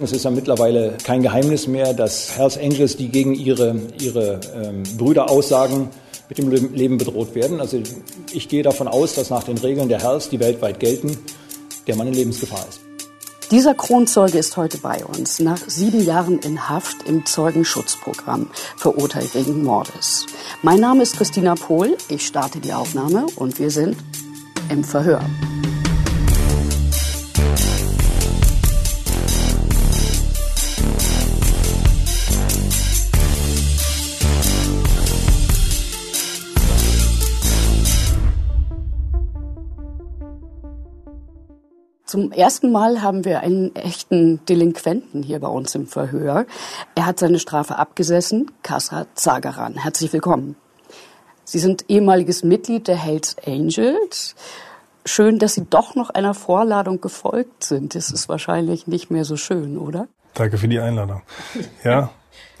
Es ist ja mittlerweile kein Geheimnis mehr, dass Hells Angels, die gegen ihre, ihre ähm, Brüder aussagen, mit dem Leben bedroht werden. Also ich gehe davon aus, dass nach den Regeln der Hells, die weltweit gelten, der Mann in Lebensgefahr ist. Dieser Kronzeuge ist heute bei uns, nach sieben Jahren in Haft im Zeugenschutzprogramm, verurteilt wegen Mordes. Mein Name ist Christina Pohl, ich starte die Aufnahme und wir sind im Verhör. Zum ersten Mal haben wir einen echten Delinquenten hier bei uns im Verhör. Er hat seine Strafe abgesessen, Kassa Zagaran. Herzlich willkommen. Sie sind ehemaliges Mitglied der Hells Angels. Schön, dass Sie doch noch einer Vorladung gefolgt sind. Das ist wahrscheinlich nicht mehr so schön, oder? Danke für die Einladung. Ja,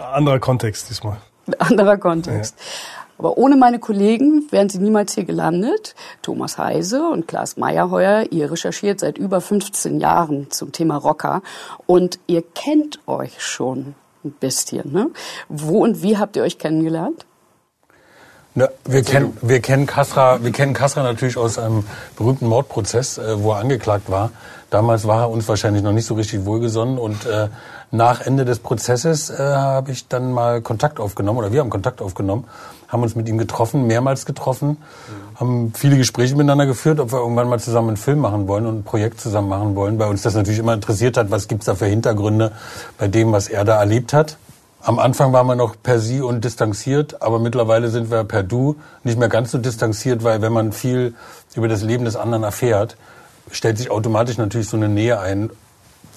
anderer Kontext diesmal. Anderer Kontext. Ja. Aber ohne meine Kollegen wären sie niemals hier gelandet. Thomas Heise und Klaas Meyerheuer, ihr recherchiert seit über 15 Jahren zum Thema Rocker und ihr kennt euch schon ein bisschen. Ne? Wo und wie habt ihr euch kennengelernt? Na, wir, kennen, wir, kennen Kasra, wir kennen Kasra natürlich aus einem berühmten Mordprozess, äh, wo er angeklagt war. Damals war er uns wahrscheinlich noch nicht so richtig wohlgesonnen und äh, nach Ende des Prozesses äh, habe ich dann mal Kontakt aufgenommen oder wir haben Kontakt aufgenommen haben uns mit ihm getroffen, mehrmals getroffen, mhm. haben viele Gespräche miteinander geführt, ob wir irgendwann mal zusammen einen Film machen wollen und ein Projekt zusammen machen wollen, weil uns das natürlich immer interessiert hat, was gibt's da für Hintergründe bei dem, was er da erlebt hat. Am Anfang waren wir noch per Sie und distanziert, aber mittlerweile sind wir per Du nicht mehr ganz so distanziert, weil wenn man viel über das Leben des anderen erfährt, stellt sich automatisch natürlich so eine Nähe ein,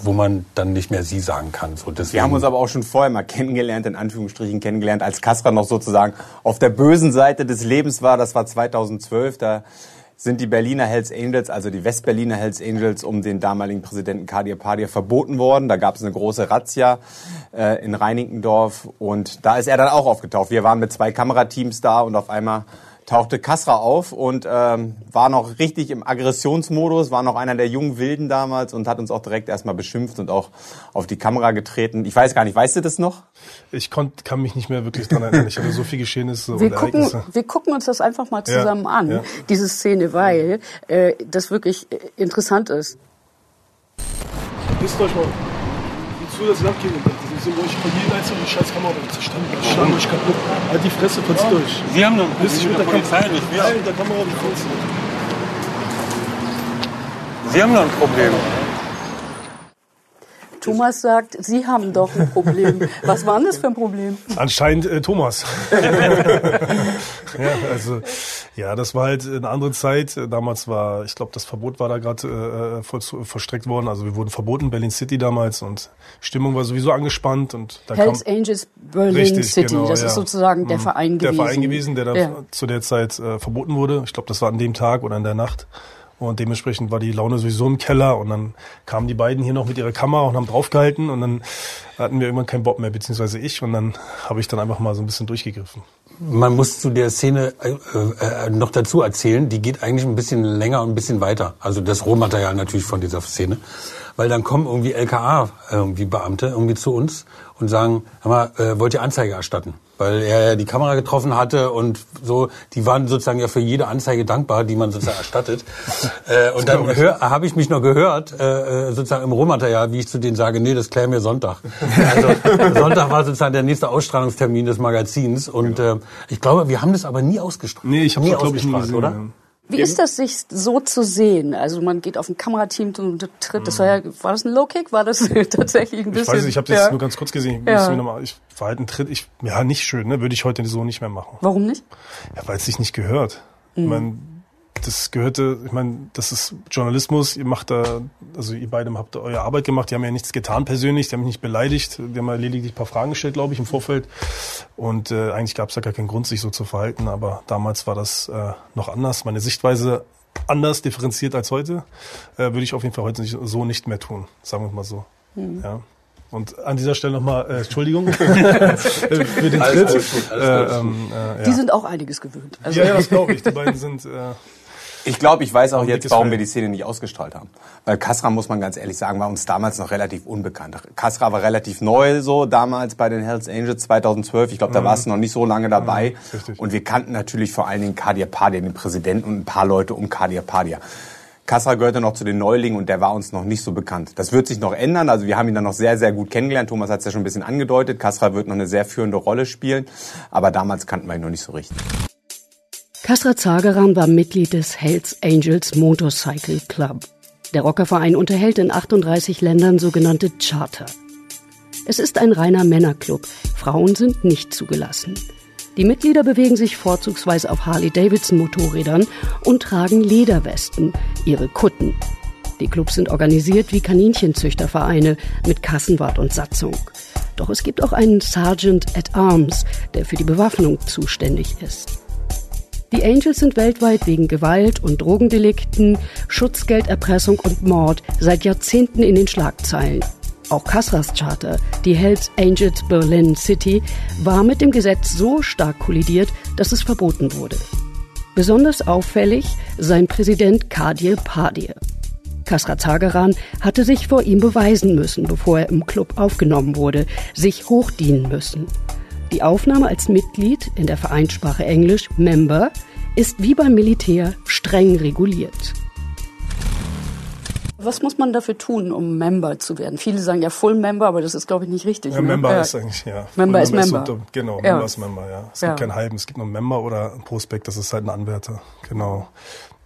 wo man dann nicht mehr sie sagen kann. So deswegen. Wir haben uns aber auch schon vorher mal kennengelernt, in Anführungsstrichen kennengelernt, als Kaspar noch sozusagen auf der bösen Seite des Lebens war. Das war 2012. Da sind die Berliner Hells Angels, also die Westberliner Hells Angels, um den damaligen Präsidenten Kadir Padir verboten worden. Da gab es eine große Razzia äh, in Reinickendorf und da ist er dann auch aufgetaucht. Wir waren mit zwei Kamerateams da und auf einmal tauchte Kasra auf und ähm, war noch richtig im Aggressionsmodus, war noch einer der jungen Wilden damals und hat uns auch direkt erstmal beschimpft und auch auf die Kamera getreten. Ich weiß gar nicht, weißt du das noch? Ich konnt, kann mich nicht mehr wirklich dran erinnern. Ich hatte so viel Geschehnisse wir und gucken, Ereignisse. Wir gucken uns das einfach mal zusammen ja, an, ja. diese Szene, weil äh, das wirklich äh, interessant ist. Wisst euch mal, wie zu das Land geht von jedem einzelnen die scheiß Kamera zerstanden Ich schlage euch kaputt. Halt die Fresse, verzieht ja. euch. Sie haben noch Problem mit, mit der Polizei, Kam nicht wir. Nein, mit der Kamera, die Furzen. Sie haben noch ein Problem. Thomas sagt, Sie haben doch ein Problem. Was war denn das für ein Problem? Anscheinend äh, Thomas. ja, also ja, das war halt eine andere Zeit. Damals war, ich glaube, das Verbot war da gerade äh, verstreckt worden. Also wir wurden verboten, Berlin City damals und Stimmung war sowieso angespannt und da Hells kam, Angels Berlin richtig, City. Genau, das ja. ist sozusagen der mhm. Verein gewesen. Der Verein gewesen, der dann ja. zu der Zeit äh, verboten wurde. Ich glaube, das war an dem Tag oder in der Nacht. Und dementsprechend war die Laune sowieso im Keller. Und dann kamen die beiden hier noch mit ihrer Kamera und haben draufgehalten. Und dann hatten wir irgendwann keinen Bock mehr, beziehungsweise ich. Und dann habe ich dann einfach mal so ein bisschen durchgegriffen. Man muss zu der Szene äh, äh, noch dazu erzählen, die geht eigentlich ein bisschen länger und ein bisschen weiter. Also das Rohmaterial natürlich von dieser Szene. Weil dann kommen irgendwie LKA, irgendwie Beamte, irgendwie zu uns und sagen, hör mal, äh, wollt ihr Anzeige erstatten? weil er ja die Kamera getroffen hatte und so, die waren sozusagen ja für jede Anzeige dankbar, die man sozusagen erstattet. äh, und dann habe ich mich noch gehört, äh, äh, sozusagen im Rohmaterial, wie ich zu denen sage, nee, das klären wir Sonntag. Also Sonntag war sozusagen der nächste Ausstrahlungstermin des Magazins und genau. äh, ich glaube, wir haben das aber nie ausgestrahlt. Nee, ich habe es glaube ich nie gesehen, oder? Ja. Wie ist das, sich so zu sehen? Also man geht auf ein Kamerateam und tritt. Das war ja, war das ein Low Kick? War das tatsächlich ein bisschen? Ich weiß nicht, ich habe das ja. nur ganz kurz gesehen. Ich, ja. nochmal, ich war halt ein Tritt. Ich, ja, nicht schön. Ne, würde ich heute so nicht mehr machen. Warum nicht? Ja, weil es sich nicht gehört. Mhm. Mein, das gehörte, ich meine, das ist Journalismus, ihr macht da, also ihr beide habt da eure Arbeit gemacht, die haben ja nichts getan persönlich, die haben mich nicht beleidigt, die haben ja lediglich ein paar Fragen gestellt, glaube ich, im Vorfeld. Und äh, eigentlich gab es da gar keinen Grund, sich so zu verhalten, aber damals war das äh, noch anders. Meine Sichtweise anders differenziert als heute, äh, würde ich auf jeden Fall heute so nicht mehr tun, sagen wir mal so. Mhm. Ja. Und an dieser Stelle nochmal äh, Entschuldigung für den Tritt. Alles, alles gut, alles äh, ähm, äh, ja. Die sind auch einiges gewöhnt. Also ja, ja, das glaube ich. Die beiden sind äh, Ich glaube, ich weiß auch jetzt, warum wir die Szene nicht ausgestrahlt haben. Weil Kasra, muss man ganz ehrlich sagen, war uns damals noch relativ unbekannt. Kasra war relativ neu so damals bei den Hells Angels 2012. Ich glaube, da mhm. warst du noch nicht so lange dabei. Mhm, und wir kannten natürlich vor allen Dingen Kadir Padia, den Präsidenten und ein paar Leute um Kadir Padia. Kassra gehörte noch zu den Neulingen und der war uns noch nicht so bekannt. Das wird sich noch ändern. Also wir haben ihn dann noch sehr, sehr gut kennengelernt. Thomas hat es ja schon ein bisschen angedeutet. Kassra wird noch eine sehr führende Rolle spielen. Aber damals kannten wir ihn noch nicht so richtig. Kasra Zageran war Mitglied des Hells Angels Motorcycle Club. Der Rockerverein unterhält in 38 Ländern sogenannte Charter. Es ist ein reiner Männerclub. Frauen sind nicht zugelassen. Die Mitglieder bewegen sich vorzugsweise auf Harley-Davidson-Motorrädern und tragen Lederwesten, ihre Kutten. Die Clubs sind organisiert wie Kaninchenzüchtervereine mit Kassenwart und Satzung. Doch es gibt auch einen Sergeant at Arms, der für die Bewaffnung zuständig ist. Die Angels sind weltweit wegen Gewalt und Drogendelikten, Schutzgelderpressung und Mord seit Jahrzehnten in den Schlagzeilen. Auch Kasras Charter, die Hells Angels Berlin City, war mit dem Gesetz so stark kollidiert, dass es verboten wurde. Besonders auffällig sein Präsident Kadir Padir. Kasra Zageran hatte sich vor ihm beweisen müssen, bevor er im Club aufgenommen wurde, sich hochdienen müssen. Die Aufnahme als Mitglied in der Vereinssprache Englisch Member ist wie beim Militär streng reguliert. Was muss man dafür tun, um Member zu werden? Viele sagen ja Full Member, aber das ist, glaube ich, nicht richtig. Ja, ne? Member ja. ist eigentlich, ja. Member ist Member. Ist, genau, ja. Member ist Member, ja. Es ja. gibt keinen halben, es gibt nur Member oder ein Prospekt, das ist halt ein Anwärter. Genau.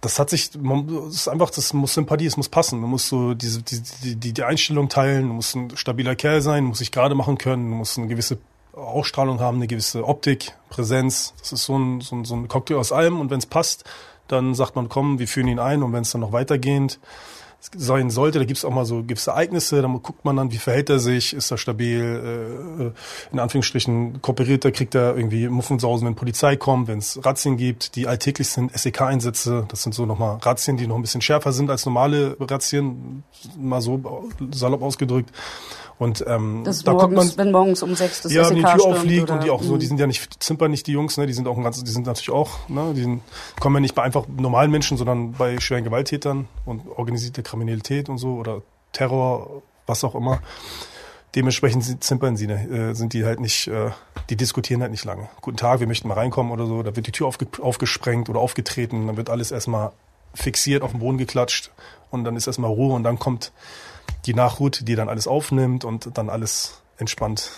Das hat sich, man, das ist einfach, das muss Sympathie, es muss passen. Man muss so diese, die, die, die Einstellung teilen, du musst ein stabiler Kerl sein, muss sich gerade machen können, du musst eine gewisse Ausstrahlung haben, eine gewisse Optik, Präsenz. Das ist so ein, so ein, so ein Cocktail aus allem und wenn es passt, dann sagt man, komm, wir führen ihn ein und wenn es dann noch weitergehend sein sollte, da gibt es auch mal so gibt's Ereignisse, da guckt man dann, wie verhält er sich, ist er stabil, äh, in Anführungsstrichen kooperiert er, kriegt er irgendwie Muffensausen, wenn Polizei kommt, wenn es Razzien gibt, die alltäglich sind, SEK-Einsätze, das sind so nochmal Razzien, die noch ein bisschen schärfer sind als normale Razzien, mal so salopp ausgedrückt. Und ähm, das da morgens, guckt man, wenn morgens um sechs das ja, wenn die Tür aufliegt und die auch so, die mhm. sind ja nicht zimpern nicht die Jungs, ne, die sind auch ein ganz, die sind natürlich auch, ne, die sind, kommen ja nicht bei einfach normalen Menschen, sondern bei schweren Gewalttätern und organisierte Kriminalität und so oder Terror, was auch immer. Dementsprechend zimpern sie, ne, äh, sind die halt nicht, äh, die diskutieren halt nicht lange. Guten Tag, wir möchten mal reinkommen oder so. Da wird die Tür aufge aufgesprengt oder aufgetreten, dann wird alles erstmal fixiert, auf den Boden geklatscht und dann ist erstmal Ruhe und dann kommt die Nachhut, die dann alles aufnimmt und dann alles entspannt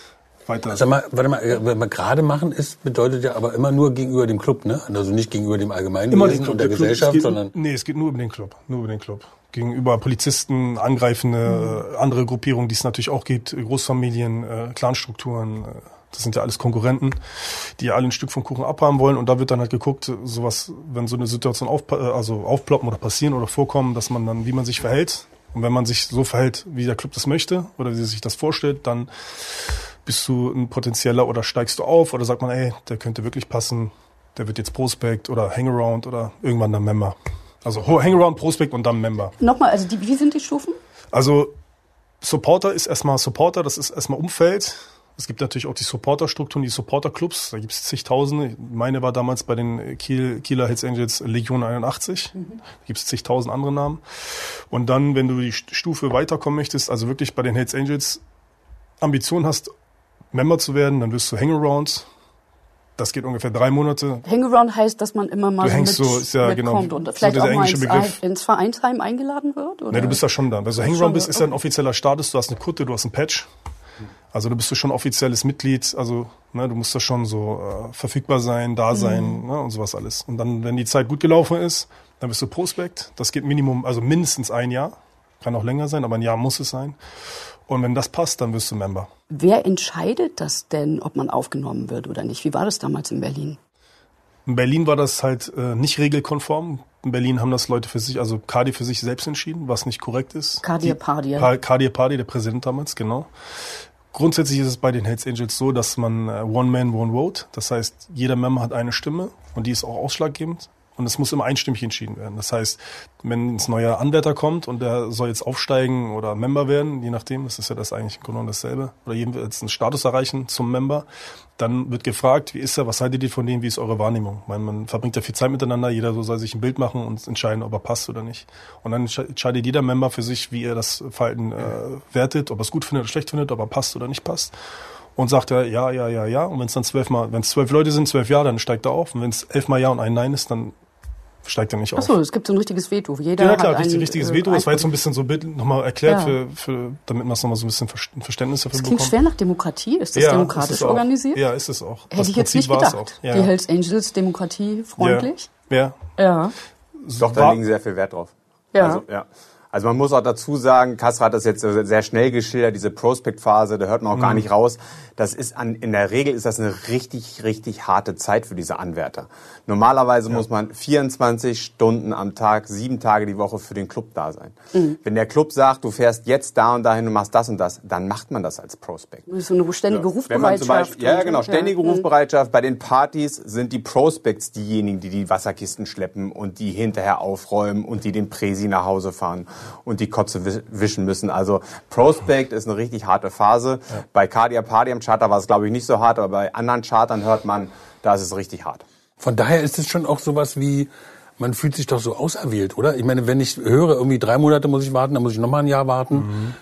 weiter. Sag mal, warte mal, äh, wenn wir gerade machen ist, bedeutet ja aber immer nur gegenüber dem Club, ne? Also nicht gegenüber dem Allgemeinwesen und der, der Gesellschaft, geht, sondern... Nee, es geht nur über den Club, nur über den Club. Gegenüber Polizisten, angreifende, mhm. andere Gruppierungen, die es natürlich auch gibt, Großfamilien, äh, Clanstrukturen, äh, das sind ja alles Konkurrenten, die ja alle ein Stück vom Kuchen abhaben wollen. Und da wird dann halt geguckt, sowas, wenn so eine Situation auf, also aufploppen oder passieren oder vorkommen, dass man dann, wie man sich verhält, und wenn man sich so verhält, wie der Club das möchte oder wie sich das vorstellt, dann bist du ein potenzieller oder steigst du auf oder sagt man, ey, der könnte wirklich passen, der wird jetzt Prospect oder Hangaround oder irgendwann dann Member. Also Hangaround, Prospect und dann Member. Nochmal, also die, wie sind die Stufen? Also Supporter ist erstmal Supporter, das ist erstmal Umfeld. Es gibt natürlich auch die Supporterstrukturen, die Supporterclubs. Da gibt es zigtausende. Meine war damals bei den Kiel, Kieler Hells Angels Legion 81. Mhm. Da gibt es zigtausend andere Namen. Und dann, wenn du die Stufe weiterkommen möchtest, also wirklich bei den Hells Angels Ambition hast, Member zu werden, dann wirst du Hangarounds. Das geht ungefähr drei Monate. Hangaround heißt, dass man immer mal du hängst so, ist ja genau, und vielleicht so auch mal ins, ins, Vereinsheim eingeladen wird? Oder? Nee, du bist da schon da. Also Hangaround bist, ist ja ein offizieller Status. Du hast eine Kutte, du hast einen Patch. Also du bist du schon offizielles Mitglied, also ne, du musst da schon so äh, verfügbar sein, da sein mhm. ne, und sowas alles. Und dann, wenn die Zeit gut gelaufen ist, dann bist du Prospekt. Das geht Minimum, also mindestens ein Jahr. Kann auch länger sein, aber ein Jahr muss es sein. Und wenn das passt, dann wirst du Member. Wer entscheidet das denn, ob man aufgenommen wird oder nicht? Wie war das damals in Berlin? In Berlin war das halt äh, nicht regelkonform. In Berlin haben das Leute für sich, also Kadi für sich selbst entschieden, was nicht korrekt ist. Kadir Pardi. Kadir Pardi, der Präsident damals, genau. Grundsätzlich ist es bei den Hells Angels so, dass man äh, One Man, One Vote, das heißt, jeder Member hat eine Stimme und die ist auch ausschlaggebend. Und es muss immer einstimmig entschieden werden. Das heißt, wenn ein neuer Anwärter kommt und der soll jetzt aufsteigen oder Member werden, je nachdem, das ist ja das eigentlich im Grunde genommen dasselbe, oder jedenfalls einen Status erreichen zum Member, dann wird gefragt, wie ist er, was haltet ihr von dem, wie ist eure Wahrnehmung? Ich meine, man verbringt ja viel Zeit miteinander, jeder so soll sich ein Bild machen und entscheiden, ob er passt oder nicht. Und dann entscheidet jeder Member für sich, wie er das Verhalten äh, wertet, ob er es gut findet oder schlecht findet, ob er passt oder nicht passt und sagt er ja, ja, ja, ja. Und wenn es dann zwölf Mal, wenn es zwölf Leute sind, zwölf Ja, dann steigt er auf. Und wenn es elf Mal Ja und ein Nein ist, dann steigt er nicht auf. Achso, es gibt so ein richtiges Veto. Jeder ja, klar, hat ein, richtiges äh, Veto. Das war jetzt so ein bisschen so nochmal erklärt, Ja. für, für, damit man es nochmal so ein bisschen Verständnis dafür Das klingt bekommt. schwer nach Demokratie. Ist das ja, demokratisch ist organisiert? Ja, ist es auch. Hätte ich jetzt nicht gedacht. auch. Ja. Die Hells Angels demokratiefreundlich. Ja. Ja. Doch, da War- legen sie sehr viel Wert drauf. Ja. Also, ja. Also man muss auch dazu sagen, Kassel hat das jetzt sehr schnell geschildert, diese Prospect-Phase, da hört man auch Mhm. gar nicht raus. Das ist an, in der Regel ist das eine richtig, richtig harte Zeit für diese Anwärter. Normalerweise muss man 24 Stunden am Tag, sieben Tage die Woche für den Club da sein. Mhm. Wenn der Club sagt, du fährst jetzt da und dahin und machst das und das, dann macht man das als Prospect. So eine ständige man Rufbereitschaft. Beispiel, ja, genau, ständige ja. Rufbereitschaft. Bei den Partys sind die Prospects diejenigen, die die Wasserkisten schleppen und die hinterher aufräumen und die den Präsi nach Hause fahren und die Kotze wisch- wischen müssen. Also Prospect ist eine richtig harte Phase. Bei Cardia Party am Charter war es, glaube ich, nicht so hart, aber bei anderen Chartern hört man, da ist es richtig hart. Von daher ist es schon auch sowas wie, man fühlt sich doch so auserwählt, oder? Ich meine, wenn ich höre, irgendwie drei Monate muss ich warten, dann muss ich nochmal ein Jahr warten.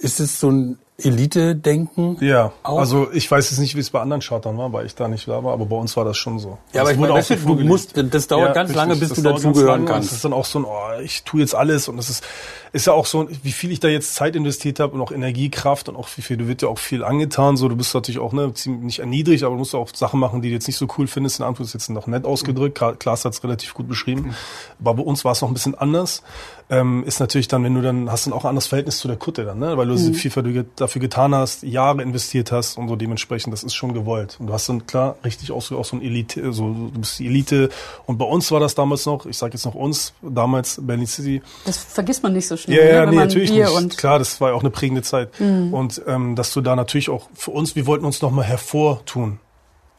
Ist es so ein Elite-Denken? Ja, Auch? also ich weiß jetzt nicht, wie es bei anderen Chartern war, weil ich da nicht da war, aber bei uns war das schon so. Ja, aber Es ich wurde meine, auch weißt du, du musst- das dauert ganz lange, bis das du dazugehören kannst. Es ist dann auch so ein, oh, ich tue jetzt alles und es ist, ist ja auch so, wie viel ich da jetzt Zeit investiert habe und auch Energie, Kraft und auch wie viel, du wird ja auch viel angetan, so, du bist natürlich auch, ne, ziemlich nicht erniedrigt, aber du musst auch Sachen machen, die du jetzt nicht so cool findest, in Anführungszeichen jetzt noch nett ausgedrückt, Kla- Klaas hat es relativ gut beschrieben, aber bei uns war es noch ein bisschen anders, ähm, ist natürlich dann, wenn du dann, hast dann auch ein anderes Verhältnis zu der Kutte dann, ne, weil du viel dafür, dafür getan hast, Jahre investiert hast und so dementsprechend, das ist schon gewollt. Und du hast dann klar richtig auch so, auch so ein Elite, so, du bist die Elite. Und bei uns war das damals noch, ich sage jetzt noch uns, damals Berlin City. Das vergisst man nicht so schnell, Ja, ja, ne, nee, natürlich Bier nicht. und Klar, das war ja auch eine prägende Zeit. Und ähm, dass du da natürlich auch für uns, wir wollten uns nochmal hervortun.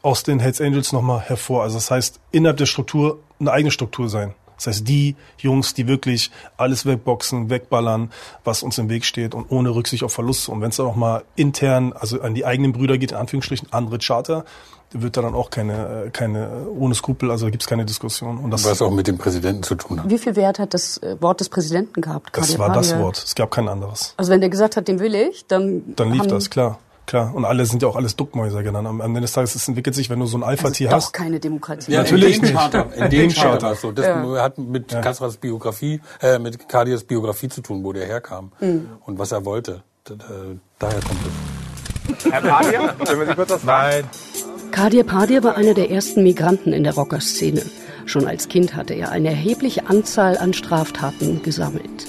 Aus den Hells Angels nochmal hervor. Also das heißt, innerhalb der Struktur eine eigene Struktur sein. Das heißt, die Jungs, die wirklich alles wegboxen, wegballern, was uns im Weg steht und ohne Rücksicht auf Verluste. Und wenn es dann auch mal intern, also an die eigenen Brüder geht, in Anführungsstrichen, andere Charter, wird da dann auch keine, äh, keine, ohne Skrupel, also da gibt's keine Diskussion. Und das, Was auch mit dem Präsidenten zu tun hat. wie viel Wert hat das äh, Wort des Präsidenten gehabt? das war das? Wort. Es gab kein anderes. Also wenn der gesagt hat, den will ich, dann Dann lief das, klar. Klar. Und alle sind ja auch alles Duckmäuser genannt. Am Ende des Tages, es entwickelt sich, wenn du so ein also Alpha-Tier doch hast. keine Demokratie. Ja, Natürlich in dem nicht. Charter. In In dem Charter so. Das hat mit Kassras Biografie, äh, mit Kadias Biografie zu tun, wo der herkam und was er wollte. Äh, Daher kommt es. Herr Padia, können wir Sie kurz was fragen? Kadir Padir war einer der ersten Migranten in der Rockerszene. Schon als Kind hatte er eine erhebliche Anzahl an Straftaten gesammelt.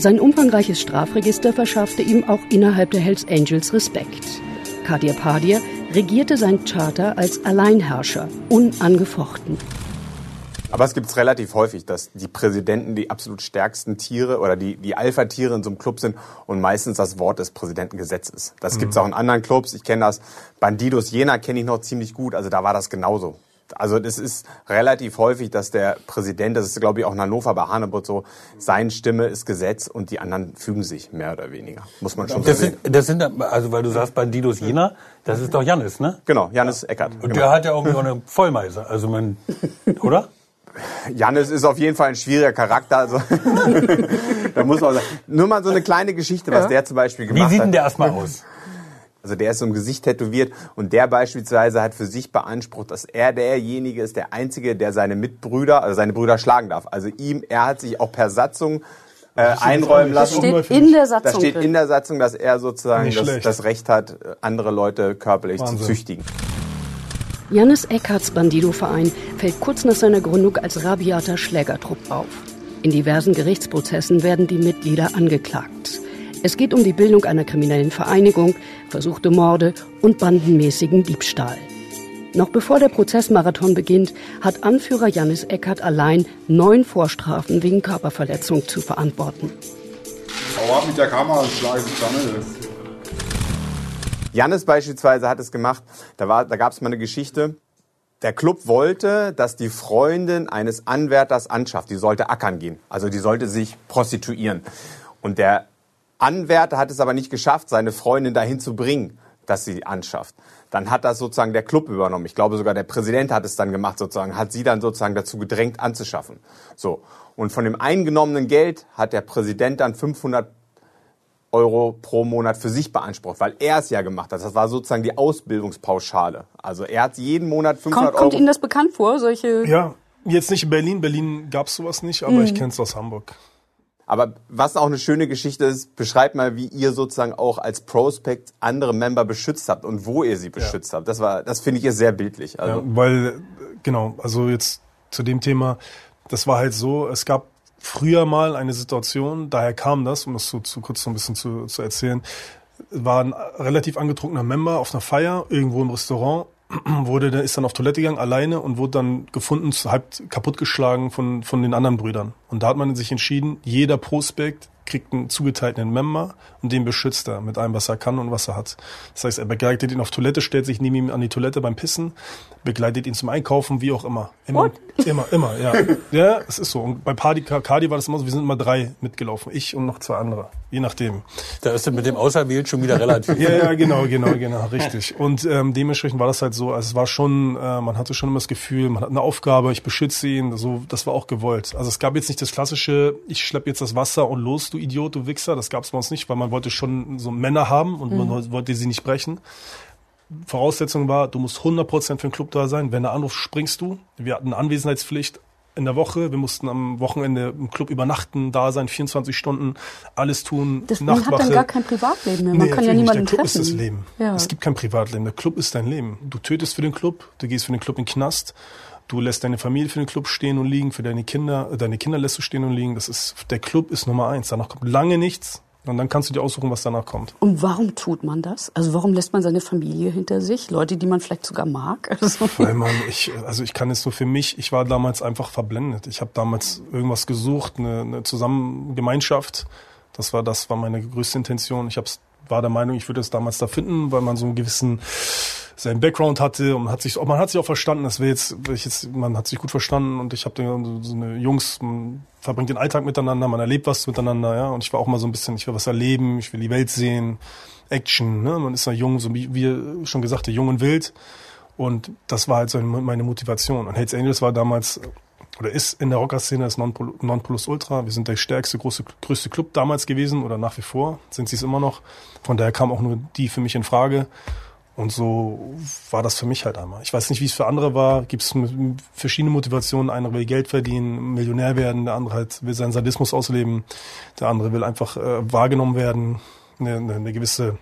Sein umfangreiches Strafregister verschaffte ihm auch innerhalb der Hells Angels Respekt. Kadir Padir regierte sein Charter als Alleinherrscher, unangefochten. Aber es gibt's relativ häufig, dass die Präsidenten die absolut stärksten Tiere oder die, die Alpha-Tiere in so einem Club sind und meistens das Wort des Präsidenten Gesetz ist. Das gibt's auch in anderen Clubs. Ich kenne das. Bandidos Jena kenne ich noch ziemlich gut. Also da war das genauso. Also das ist relativ häufig, dass der Präsident, das ist glaube ich auch in Hannover bei Hanebut so, seine Stimme ist Gesetz und die anderen fügen sich mehr oder weniger. Muss man schon so Das sehen. sind, das sind, also weil du sagst Bandidos Jena, das ist doch Jannis, ne? Genau, Janis Eckert. Und Genau. der hat ja irgendwie auch eine Vollmeise, also man, oder? Janis ist auf jeden Fall ein schwieriger Charakter. Also da muss man sagen. Nur mal so eine kleine Geschichte, was der zum Beispiel Wie gemacht sieht hat. denn der erstmal aus? Also der ist so im Gesicht tätowiert und der beispielsweise hat für sich beansprucht, dass er derjenige ist, der Einzige, der seine Mitbrüder, also seine Brüder schlagen darf. Also ihm, er hat sich auch per Satzung äh, einräumen Das lassen. steht Steht in der Satzung Da steht in der Satzung, dass er sozusagen das, das Recht hat, andere Leute körperlich Wahnsinn. zu züchtigen. Jannis Eckarts Bandido-Verein fällt kurz nach seiner Gründung als rabiater Schlägertrupp auf. In diversen Gerichtsprozessen werden die Mitglieder angeklagt. Es geht um die Bildung einer kriminellen Vereinigung, versuchte Morde und bandenmäßigen Diebstahl. Noch bevor der Prozessmarathon beginnt, hat Anführer Jannis Eckert allein neun Vorstrafen wegen Körperverletzung zu verantworten. Hau ab mit der Kamera, ich schlage zusammen. Jannis beispielsweise hat es gemacht, da, war, da gab es mal eine Geschichte, der Club wollte, dass die Freundin eines Anwärters anschafft. Die sollte ackern gehen. Also die sollte sich prostituieren. Und der Anwärter hat es aber nicht geschafft, seine Freundin dahin zu bringen, dass sie anschafft. Dann hat das sozusagen der Club übernommen. Ich glaube sogar der Präsident hat es dann gemacht sozusagen, hat sie dann sozusagen dazu gedrängt anzuschaffen. So. Und von dem eingenommenen Geld hat der Präsident dann 500 Euro pro Monat für sich beansprucht, weil er es ja gemacht hat. Das war sozusagen die Ausbildungspauschale. Also er hat jeden Monat 500 kommt, Euro. Kommt Ihnen das bekannt vor, solche? Ja, jetzt nicht in Berlin. Berlin gab es sowas nicht, aber mhm. ich kenne es aus Hamburg. Aber was auch eine schöne Geschichte ist, beschreibt mal, wie ihr sozusagen auch als Prospect andere Member beschützt habt und wo ihr sie beschützt ja. habt. Das war, das finde ich sehr bildlich. Also ja, weil, genau, also jetzt zu dem Thema, das war halt so, es gab früher mal eine Situation, daher kam das, um das zu, zu kurz so ein bisschen zu, zu erzählen, war ein relativ angetrunkener Member auf einer Feier irgendwo im Restaurant wurde, ist dann auf Toilette gegangen, alleine und wurde dann gefunden, halb kaputtgeschlagen von, von den anderen Brüdern. Und da hat man sich entschieden, jeder Prospekt kriegt einen zugeteilten Member und den beschützt er mit allem, was er kann und was er hat. Das heißt, er begleitet ihn auf Toilette, stellt sich neben ihm an die Toilette beim Pissen, begleitet ihn zum Einkaufen, wie auch immer. Immer, What? immer, immer, ja. ja, es ist so. Und bei Party Cardi war das immer so, wir sind immer drei mitgelaufen. Ich und noch zwei andere. Je nachdem. Da ist er mit dem Auserwählt schon wieder relativ. ja, ja, genau, genau, genau, richtig. Und ähm, dementsprechend war das halt so, also es war schon, äh, man hatte schon immer das Gefühl, man hat eine Aufgabe, ich beschütze ihn, so, das war auch gewollt. Also es gab jetzt nicht das klassische, ich schlepp jetzt das Wasser und los, du Idiot, du Wichser, das gab es bei uns nicht, weil man wollte schon so Männer haben und mhm. man wollte sie nicht brechen. Voraussetzung war, du musst 100% für den Club da sein. Wenn er anruft, springst du. Wir hatten eine Anwesenheitspflicht in der Woche. Wir mussten am Wochenende im Club übernachten, da sein, 24 Stunden, alles tun. Das man hat dann gar kein Privatleben mehr. Man nee, kann ja niemanden Der Club treffen. ist das Leben. Ja. Es gibt kein Privatleben. Der Club ist dein Leben. Du tötest für den Club, du gehst für den Club in den Knast. Du lässt deine Familie für den Club stehen und liegen, für deine Kinder, deine Kinder lässt du stehen und liegen. Das ist, der Club ist Nummer eins. Danach kommt lange nichts. Und dann kannst du dir aussuchen, was danach kommt. Und warum tut man das? Also warum lässt man seine Familie hinter sich? Leute, die man vielleicht sogar mag? Also Weil man, ich, also ich kann es nur für mich, ich war damals einfach verblendet. Ich habe damals irgendwas gesucht, eine, eine Zusammengemeinschaft. Das war, das war meine größte Intention. Ich hab's, war der Meinung, ich würde es damals da finden, weil man so einen gewissen seinen Background hatte und hat sich man hat sich auch verstanden, das wäre jetzt, ich jetzt man hat sich gut verstanden und ich habe so eine Jungs, man verbringt den Alltag miteinander, man erlebt was miteinander, ja, und ich war auch mal so ein bisschen, ich will was erleben, ich will die Welt sehen, Action, ne, man ist ja jung, so wie wir schon gesagt, jung und wild und das war halt so meine Motivation und Hells Angels war damals oder ist in der Rocker-Szene das Non-Plus Ultra. Wir sind der stärkste, große, größte Club damals gewesen oder nach wie vor sind sie es immer noch. Von daher kam auch nur die für mich in Frage. Und so war das für mich halt einmal. Ich weiß nicht, wie es für andere war. Gibt es verschiedene Motivationen. Einer will Geld verdienen, Millionär werden, der andere halt will seinen Sadismus ausleben, der andere will einfach äh, wahrgenommen werden, eine, eine, eine gewisse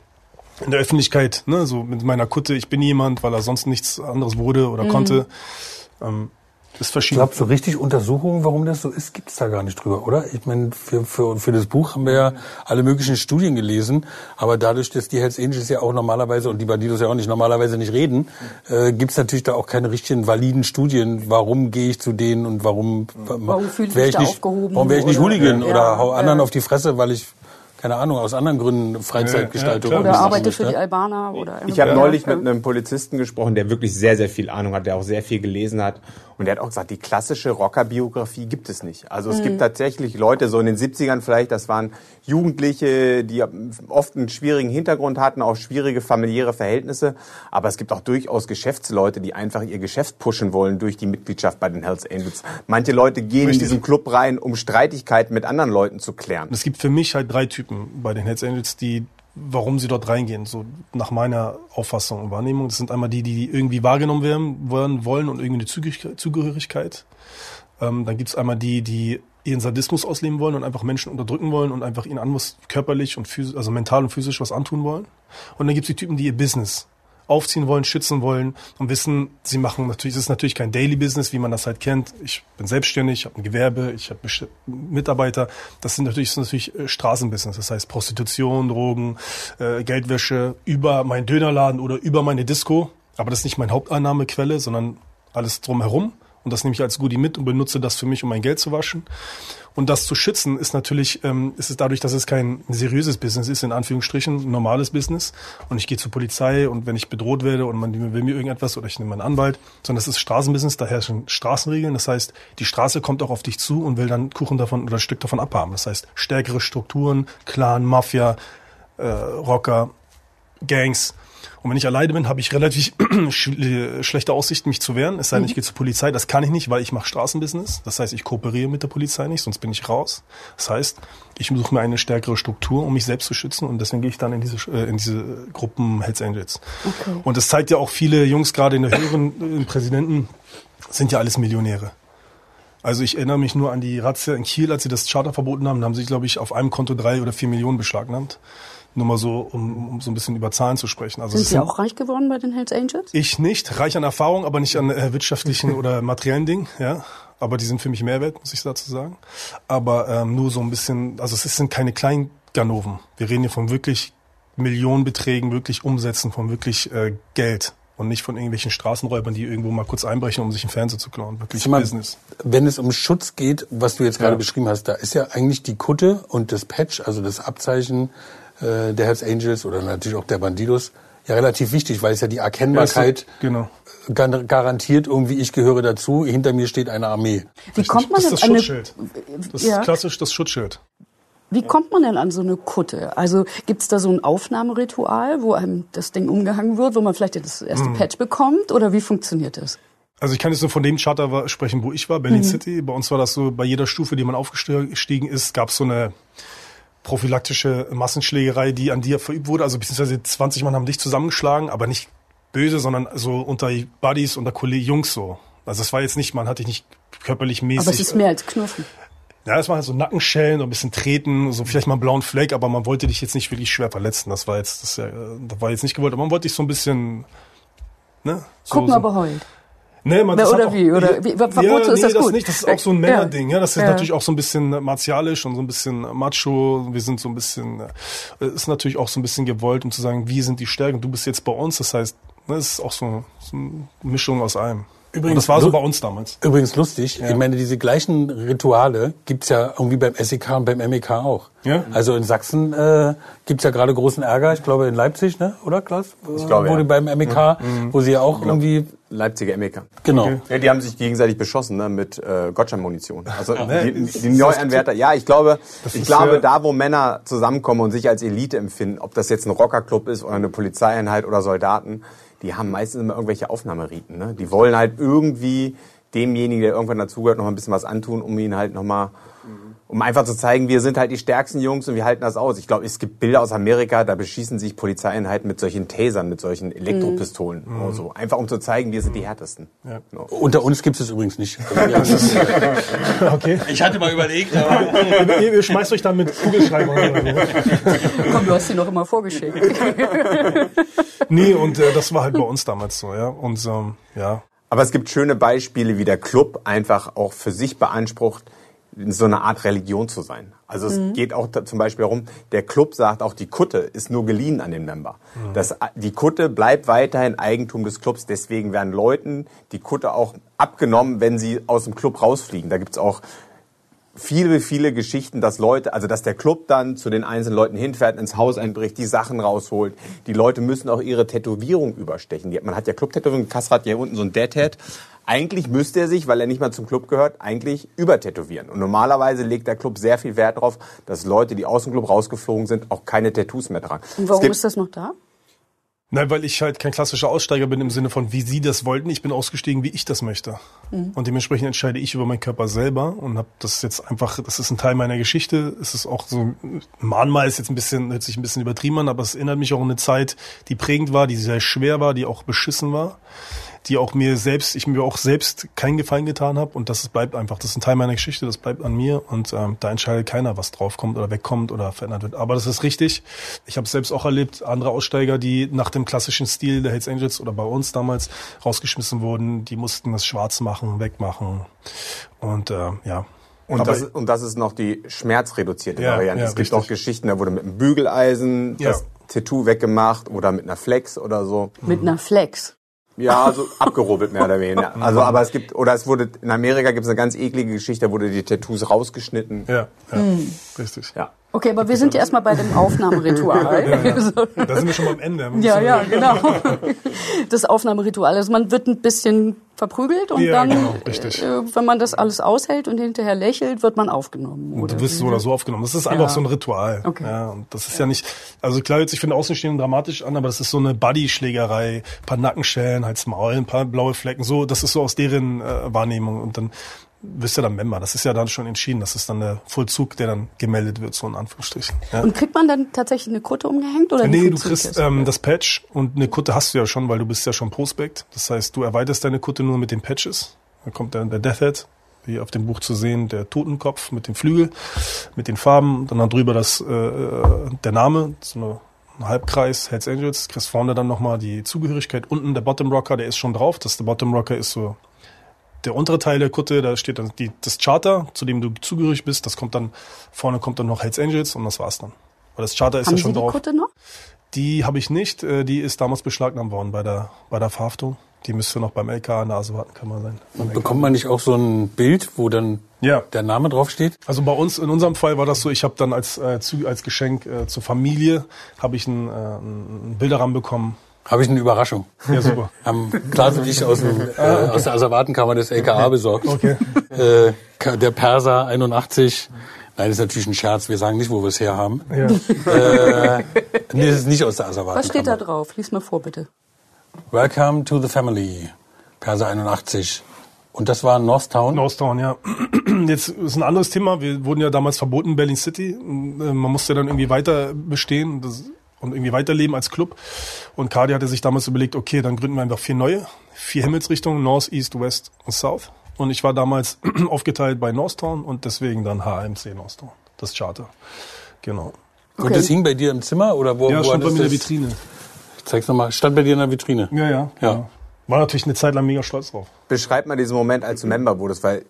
in der Öffentlichkeit, ne, so mit meiner Kutte, ich bin jemand, weil er sonst nichts anderes wurde oder mhm. konnte. Ähm, ist verschieden. Ich glaube, so richtig Untersuchungen, warum das so ist, gibt es da gar nicht drüber, oder? Ich meine, für, für, für das Buch haben wir ja alle möglichen Studien gelesen, aber dadurch, dass die Hells Angels ja auch normalerweise und die Bandidos ja auch nicht normalerweise nicht reden, äh, gibt es natürlich da auch keine richtigen validen Studien, warum gehe ich zu denen und warum, warum fühle ich ich nicht, aufgehoben warum wäre ich nicht Hooligan ja, oder hau anderen ja. auf die Fresse, weil ich keine Ahnung, aus anderen Gründen Freizeitgestaltung. Ja, oder arbeite für die Albaner oder. Ich habe neulich mit einem Polizisten gesprochen, der wirklich sehr, sehr viel Ahnung hat, der auch sehr viel gelesen hat. Und der hat auch gesagt, die klassische Rockerbiografie gibt es nicht. Also es mhm. gibt tatsächlich Leute, so in den 70ern vielleicht, das waren Jugendliche, die oft einen schwierigen Hintergrund hatten, auch schwierige familiäre Verhältnisse. Aber es gibt auch durchaus Geschäftsleute, die einfach ihr Geschäft pushen wollen durch die Mitgliedschaft bei den Hells Angels. Manche Leute gehen in diesen Club rein, um Streitigkeiten mit anderen Leuten zu klären. Es gibt für mich halt drei Typen bei den Hells Angels, die warum sie dort reingehen, so nach meiner Auffassung und Wahrnehmung. Das sind einmal die, die irgendwie wahrgenommen werden wollen und irgendwie eine Zugehörigkeit. Ähm, dann gibt's einmal die, die ihren Sadismus ausleben wollen und einfach Menschen unterdrücken wollen und einfach ihnen anders körperlich und physisch, also mental und physisch was antun wollen. Und dann gibt's die Typen, die ihr Business aufziehen wollen, schützen wollen und wissen, sie machen natürlich, es ist natürlich kein Daily Business, wie man das halt kennt. Ich bin selbstständig, ich habe ein Gewerbe, ich habe Mitarbeiter. Das sind natürlich, das ist natürlich äh, Straßenbusiness. Das heißt Prostitution, Drogen, äh, Geldwäsche über meinen Dönerladen oder über meine Disco. Aber das ist nicht meine Haupteinnahmequelle, sondern alles drumherum. Und das nehme ich als Goodie mit und benutze das für mich, um mein Geld zu waschen. Und das zu schützen ist natürlich, ähm, ist es dadurch, dass es kein seriöses Business ist, in Anführungsstrichen, normales Business. Und ich gehe zur Polizei und wenn ich bedroht werde und man will mir irgendetwas oder ich nehme einen Anwalt, sondern es ist Straßenbusiness, da herrschen Straßenregeln. Das heißt, die Straße kommt auch auf dich zu und will dann Kuchen davon oder Stück davon abhaben. Das heißt, stärkere Strukturen, Clan, Mafia, äh, Rocker, Gangs. Und wenn ich alleine bin, habe ich relativ schlechte Aussichten, mich zu wehren. Es sei denn, ich gehe zur Polizei. Das kann ich nicht, weil ich mache Straßenbusiness. Das heißt, ich kooperiere mit der Polizei nicht, sonst bin ich raus. Das heißt, ich suche mir eine stärkere Struktur, um mich selbst zu schützen. Und deswegen gehe ich dann in diese, äh, in diese Gruppen Hells Angels. Okay. Und das zeigt ja auch viele Jungs, gerade in der höheren Präsidenten, sind ja alles Millionäre. Also ich erinnere mich nur an die Razzia in Kiel, als sie das Charter verboten haben. Da haben sie, glaube ich, auf einem Konto drei oder vier Millionen beschlagnahmt. Nur mal so, um, um so ein bisschen über Zahlen zu sprechen. Also sind Sie auch reich geworden bei den Hells Angels? Ich nicht. Reich an Erfahrung, aber nicht an äh, wirtschaftlichen oder materiellen Dingen. Ja, aber die sind für mich Mehrwert, muss ich dazu sagen. Aber ähm, nur so ein bisschen, also es sind keine kleinen Ganoven. Wir reden hier von wirklich Millionenbeträgen, wirklich Umsätzen, von wirklich äh, Geld und nicht von irgendwelchen Straßenräubern, die irgendwo mal kurz einbrechen, um sich einen Fernseher zu klauen. Wirklich mal, Business. Wenn es um Schutz geht, was du jetzt gerade ja. beschrieben hast, da ist ja eigentlich die Kutte und das Patch, also das Abzeichen äh, der Hells Angels oder natürlich auch der Bandidos ja relativ wichtig, weil es ja die Erkennbarkeit ja, genau. garantiert, irgendwie ich gehöre dazu, hinter mir steht eine Armee. Wie Richtig. kommt man das ist das Schutzschild. Das ja. ist klassisch das Schutzschild. Wie kommt man denn an so eine Kutte? Also gibt's da so ein Aufnahmeritual, wo einem das Ding umgehangen wird, wo man vielleicht das erste mm. Patch bekommt? Oder wie funktioniert das? Also ich kann jetzt nur von dem Charter sprechen, wo ich war, Berlin mhm. City. Bei uns war das so, bei jeder Stufe, die man aufgestiegen ist, gab es so eine prophylaktische Massenschlägerei, die an dir verübt wurde. Also beziehungsweise 20 Mann haben dich zusammengeschlagen, aber nicht böse, sondern so unter Buddies, unter Kollegen, Jungs so. Also es war jetzt nicht, man hatte dich nicht körperlich mäßig. Aber es ist mehr als Knuffen. Ja, das war halt so Nackenschellen, so ein bisschen treten, so vielleicht mal einen blauen Fleck, aber man wollte dich jetzt nicht wirklich schwer verletzen. Das war jetzt, das, das war jetzt nicht gewollt, aber man wollte dich so ein bisschen, ne? So, Guck mal, so. beheult. Nee, man, das oder wie? Oder wie, ja, wozu ist nee, das gut? Das, nicht, das ist auch so ein Männerding. Ja, das ist ja. natürlich auch so ein bisschen martialisch und so ein bisschen macho. Wir sind so ein bisschen, äh, ist natürlich auch so ein bisschen gewollt, um zu sagen, wie sind die Stärken? Du bist jetzt bei uns. Das heißt, ne, es ist auch so, so eine Mischung aus allem. Übrigens, und das war so bei uns damals. Übrigens lustig. Ja. Ich meine, diese gleichen Rituale gibt's ja irgendwie beim SEK und beim MEK auch. Ja. Also in Sachsen äh, gibt's ja gerade großen Ärger. Ich glaube in Leipzig, ne? Oder Klaas? Ich glaube, wo ja. die beim MEK, mhm. wo sie ja auch irgendwie Leipziger MEK. Genau. Okay. Ja, die haben sich gegenseitig beschossen ne, mit äh, Gotcha-Munition. Also die, die Neuanwärter. Ja, ich glaube, ich glaube, da wo Männer zusammenkommen und sich als Elite empfinden, ob das jetzt ein Rockerclub ist oder eine Polizeieinheit oder Soldaten, die haben meistens immer irgendwelche Aufnahmeriten. Ne? Die wollen halt irgendwie demjenigen, der irgendwann dazugehört, noch ein bisschen was antun, um ihn halt nochmal um einfach zu zeigen, wir sind halt die stärksten Jungs und wir halten das aus. Ich glaube, es gibt Bilder aus Amerika, da beschießen sich Polizeieinheiten mit solchen Tasern, mit solchen Elektropistolen mhm. oder so. Einfach um zu zeigen, wir sind die härtesten. Ja. Genau. Unter uns gibt es übrigens nicht. okay. Ich hatte mal überlegt, aber... ihr, ihr schmeißt euch dann mit Kugelschreibern oder so. Komm, du hast sie noch immer vorgeschickt. nee, und äh, das war halt bei uns damals so, ja. Und ähm, ja. Aber es gibt schöne Beispiele, wie der Club einfach auch für sich beansprucht, so eine Art Religion zu sein. Also es mhm. geht auch zum Beispiel darum, der Club sagt auch, die Kutte ist nur geliehen an den Member. Mhm. Das, die Kutte bleibt weiterhin Eigentum des Clubs. Deswegen werden Leuten die Kutte auch abgenommen, wenn sie aus dem Club rausfliegen. Da gibt's auch viele, viele Geschichten, dass Leute, also dass der Club dann zu den einzelnen Leuten hinfährt, ins Haus einbricht, die Sachen rausholt. Die Leute müssen auch ihre Tätowierung überstechen. Man hat ja Club-Tätowierung, Kassel hat ja unten so ein Deadhead. Eigentlich müsste er sich, weil er nicht mal zum Club gehört, eigentlich übertätowieren. Und normalerweise legt der Club sehr viel Wert darauf, dass Leute, die aus dem Club rausgeflogen sind, auch keine Tattoos mehr tragen. Und warum ist das noch da? Nein, weil ich halt kein klassischer Aussteiger bin im Sinne von, wie Sie das wollten. Ich bin ausgestiegen, wie ich das möchte. Mhm. Und dementsprechend entscheide ich über meinen Körper selber und habe das jetzt einfach, das ist ein Teil meiner Geschichte. Es ist auch so, Mahnmal ist jetzt ein bisschen, hört sich ein bisschen übertrieben an, aber es erinnert mich auch an eine Zeit, die prägend war, die sehr schwer war, die auch beschissen war die auch mir selbst, ich mir auch selbst keinen Gefallen getan habe und das bleibt einfach, das ist ein Teil meiner Geschichte, das bleibt an mir und ähm, da entscheidet keiner, was draufkommt oder wegkommt oder verändert wird. Aber das ist richtig. Ich habe selbst auch erlebt, andere Aussteiger, die nach dem klassischen Stil der Hells Angels oder bei uns damals rausgeschmissen wurden, die mussten das schwarz machen, wegmachen und äh, ja, und das, und das ist noch die schmerzreduzierte ja, Variante. Ja, es gibt richtig. auch Geschichten, da wurde mit einem Bügeleisen ja. das Tattoo weggemacht oder mit einer Flex oder so. Mit einer Flex? Ja, so abgerubbelt mehr oder weniger. Also, aber es gibt, oder es wurde, in Amerika gibt es eine ganz eklige Geschichte, da wurde die Tattoos rausgeschnitten. Ja, ja. Hm. richtig. Ja. Okay, aber wir sind ja erstmal bei dem Aufnahmeritual. So. Da sind wir schon beim Ende. Man muss Ja, ja, genau. Das Aufnahmeritual. Also man wird ein bisschen verprügelt und Ja, dann, genau, äh, wenn man das alles aushält und hinterher lächelt, wird man aufgenommen. Und du wirst so oder so aufgenommen. Das ist einfach Ja. so ein Ritual. Okay. Ja, und das ist ja nicht, also klar hört sich für den Außenstehenden dramatisch an, aber das ist so eine Buddy-Schlägerei, ein paar Nackenschellen, Hals, Maul, ein paar blaue Flecken, so, das ist so aus deren äh, Wahrnehmung und dann bist du dann Member. Das ist ja dann schon entschieden. Das ist dann der Vollzug, der dann gemeldet wird, so in Anführungsstrichen. Ja. Und kriegt man dann tatsächlich eine Kutte umgehängt oder Nee, du kriegst das? ähm, das Patch und eine Kutte hast du ja schon, weil du bist ja schon Prospect. Das heißt, du erweiterst deine Kutte nur mit den Patches. Dann kommt dann der Death Head, wie auf dem Buch zu sehen, der Totenkopf mit dem Flügel, mit den Farben, dann darüber das, äh, äh, der Name, so eine ein Halbkreis, Hells Angels, kriegst vorne dann nochmal die Zugehörigkeit. Unten der Bottom Rocker, der ist schon drauf. Das der Bottom Rocker ist so der untere Teil der Kutte, da steht dann die, das Charter, zu dem du zugehörig bist. Das kommt dann, vorne kommt dann noch Hells Angels und das war's dann. Weil das Charter ist Haben ja Sie schon die drauf. Kutte noch? Die habe ich nicht. äh, Die ist damals beschlagnahmt worden bei der, bei der Verhaftung. Die müsste noch beim LK an der Asservatenkammer sein. LK. Bekommt man nicht auch so ein Bild, wo dann Ja. der Name draufsteht? Also bei uns, in unserem Fall war das so, ich habe dann als, äh, zu, als Geschenk äh, zur Familie, habe ich einen, äh, einen Bilderrahmen bekommen. Habe ich eine Überraschung. Ja, super. Haben Klaas und ich aus, dem, äh, aus der Asservatenkammer des LKA besorgt. Okay. Äh, der Perser 81. Nein, das ist natürlich ein Scherz. Wir sagen nicht, wo wir es her haben. Ja. Äh, nee, das ist nicht aus der Asservatenkammer. Was steht da drauf? Lies mal vor, bitte. Welcome to the family. Perser 81. Und das war Northtown. Northtown, ja. Jetzt ist ein anderes Thema. Wir wurden ja damals verboten in Berlin City. Und, äh, Man musste dann irgendwie weiter bestehen das, und irgendwie weiterleben als Club. Und Cardi hatte sich damals überlegt, okay, dann gründen wir einfach vier neue, vier Himmelsrichtungen, North, East, West und South. Und ich war damals aufgeteilt bei Northtown und deswegen dann HMC Northtown, das Charter. Genau. Und das hing bei dir im Zimmer oder wo? Ja, wo stand bei mir in der? Vitrine. Zeig's nochmal. Stand bei dir in der Vitrine. Ja, ja. Ja. War natürlich eine Zeit lang mega stolz drauf. Beschreib mal diesen Moment, als du Member wurdest, weil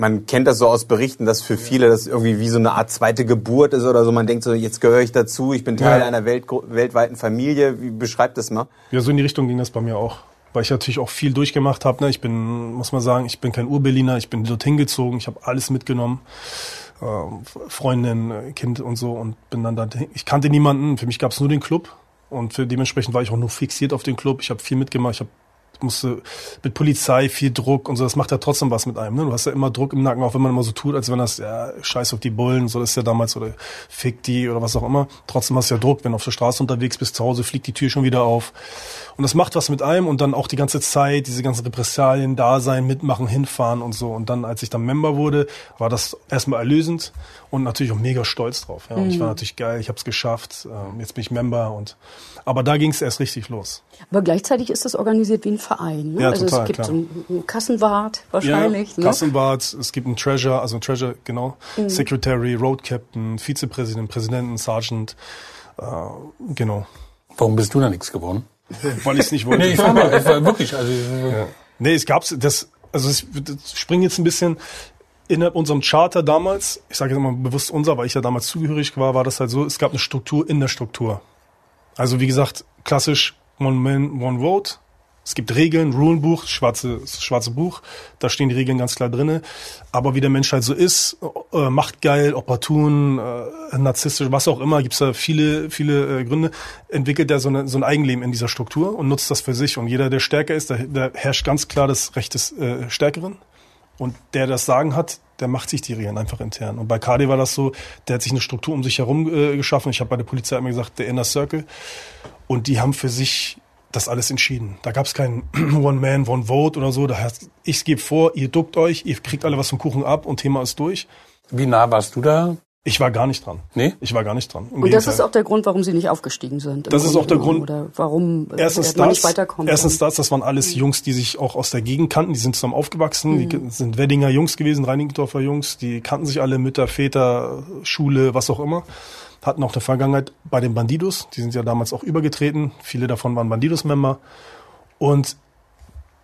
man kennt das so aus Berichten, dass für viele das irgendwie wie so eine Art zweite Geburt ist oder so. Man denkt so, jetzt gehöre ich dazu, ich bin Teil Ja. einer Welt, weltweiten Familie. Wie beschreibt das mal? Ja, so in die Richtung ging das bei mir auch. Weil ich natürlich auch viel durchgemacht habe. Ne? Ich bin, muss man sagen, ich bin kein Urberliner, ich bin dorthin gezogen, ich habe alles mitgenommen. Ähm, Freundin, Kind und so und bin dann da. Ich kannte niemanden, für mich gab es nur den Club und für dementsprechend war ich auch nur fixiert auf den Club. Ich habe viel mitgemacht, ich habe musste mit Polizei viel Druck und so, das macht ja trotzdem was mit einem. Ne? Du hast ja immer Druck im Nacken, auch wenn man immer so tut, als wenn das, ja, scheiß auf die Bullen, so das ist ja damals, oder fick die oder was auch immer. Trotzdem hast du ja Druck, wenn du auf der Straße unterwegs bist, zu Hause fliegt die Tür schon wieder auf. Und das macht was mit einem und dann auch die ganze Zeit, diese ganzen Repressalien da sein, mitmachen, hinfahren und so. Und dann, als ich dann Member wurde, war das erstmal erlösend und natürlich auch mega stolz drauf. Ja. Und ich war natürlich geil, ich habe es geschafft, ähm, jetzt bin ich Member und aber da ging es erst richtig los. Aber gleichzeitig ist das organisiert wie ein Verein. Ne? Ja, also total, es gibt klar. so einen Kassenwart wahrscheinlich. Ja, ne? Kassenwart, es gibt einen Treasure, also einen Treasure, genau, Mhm. Secretary, Road Captain, Vizepräsident, Präsidenten, Sergeant, äh, genau. Warum bist du da nichts geworden? Weil ich es nicht wollte. Nee, ich frage mal, es war wirklich, also, Ja. Nee, es gab's das, also es, das springt jetzt ein bisschen innerhalb unserem Charter damals, ich sage jetzt mal bewusst unser, weil ich ja damals zugehörig war, war das halt so, es gab eine Struktur in der Struktur. Also wie gesagt, klassisch One Man, One Vote. Es gibt Regeln, Rulenbuch, schwarze, schwarze Buch, da stehen die Regeln ganz klar drinne. Aber wie der Mensch halt so ist, äh, machtgeil, opportun, äh, narzisstisch, was auch immer, gibt's da viele, viele äh, Gründe, entwickelt er so, eine, so ein Eigenleben in dieser Struktur und nutzt das für sich. Und jeder, der stärker ist, da, da herrscht ganz klar das Recht des äh, Stärkeren. Und der das Sagen hat, der macht sich die Regeln einfach intern. Und bei KD war das so, der hat sich eine Struktur um sich herum äh, geschaffen. Ich habe bei der Polizei immer gesagt, der Inner Circle. Und die haben für sich das alles entschieden. Da gab es kein One Man, One Vote oder so. Da heißt, ich gebe vor, ihr duckt euch, ihr kriegt alle was vom Kuchen ab und Thema ist durch. wie nah warst du da? Ich war gar nicht dran. Nee? Ich war gar nicht dran. Im Und das ist auch der Grund, warum Sie nicht aufgestiegen sind. Das ist Grunde auch der. Grund- Oder warum äh, Erstens man das, nicht weiterkommt. erstens das, das waren alles Jungs, die sich auch aus der Gegend kannten, die sind zusammen aufgewachsen, die sind Weddinger Jungs gewesen, Reinigendorfer Jungs, die kannten sich alle, Mütter, Väter, Schule, was auch immer, hatten auch eine Vergangenheit bei den Bandidos, die sind ja damals auch übergetreten, viele davon waren Bandidos-Member und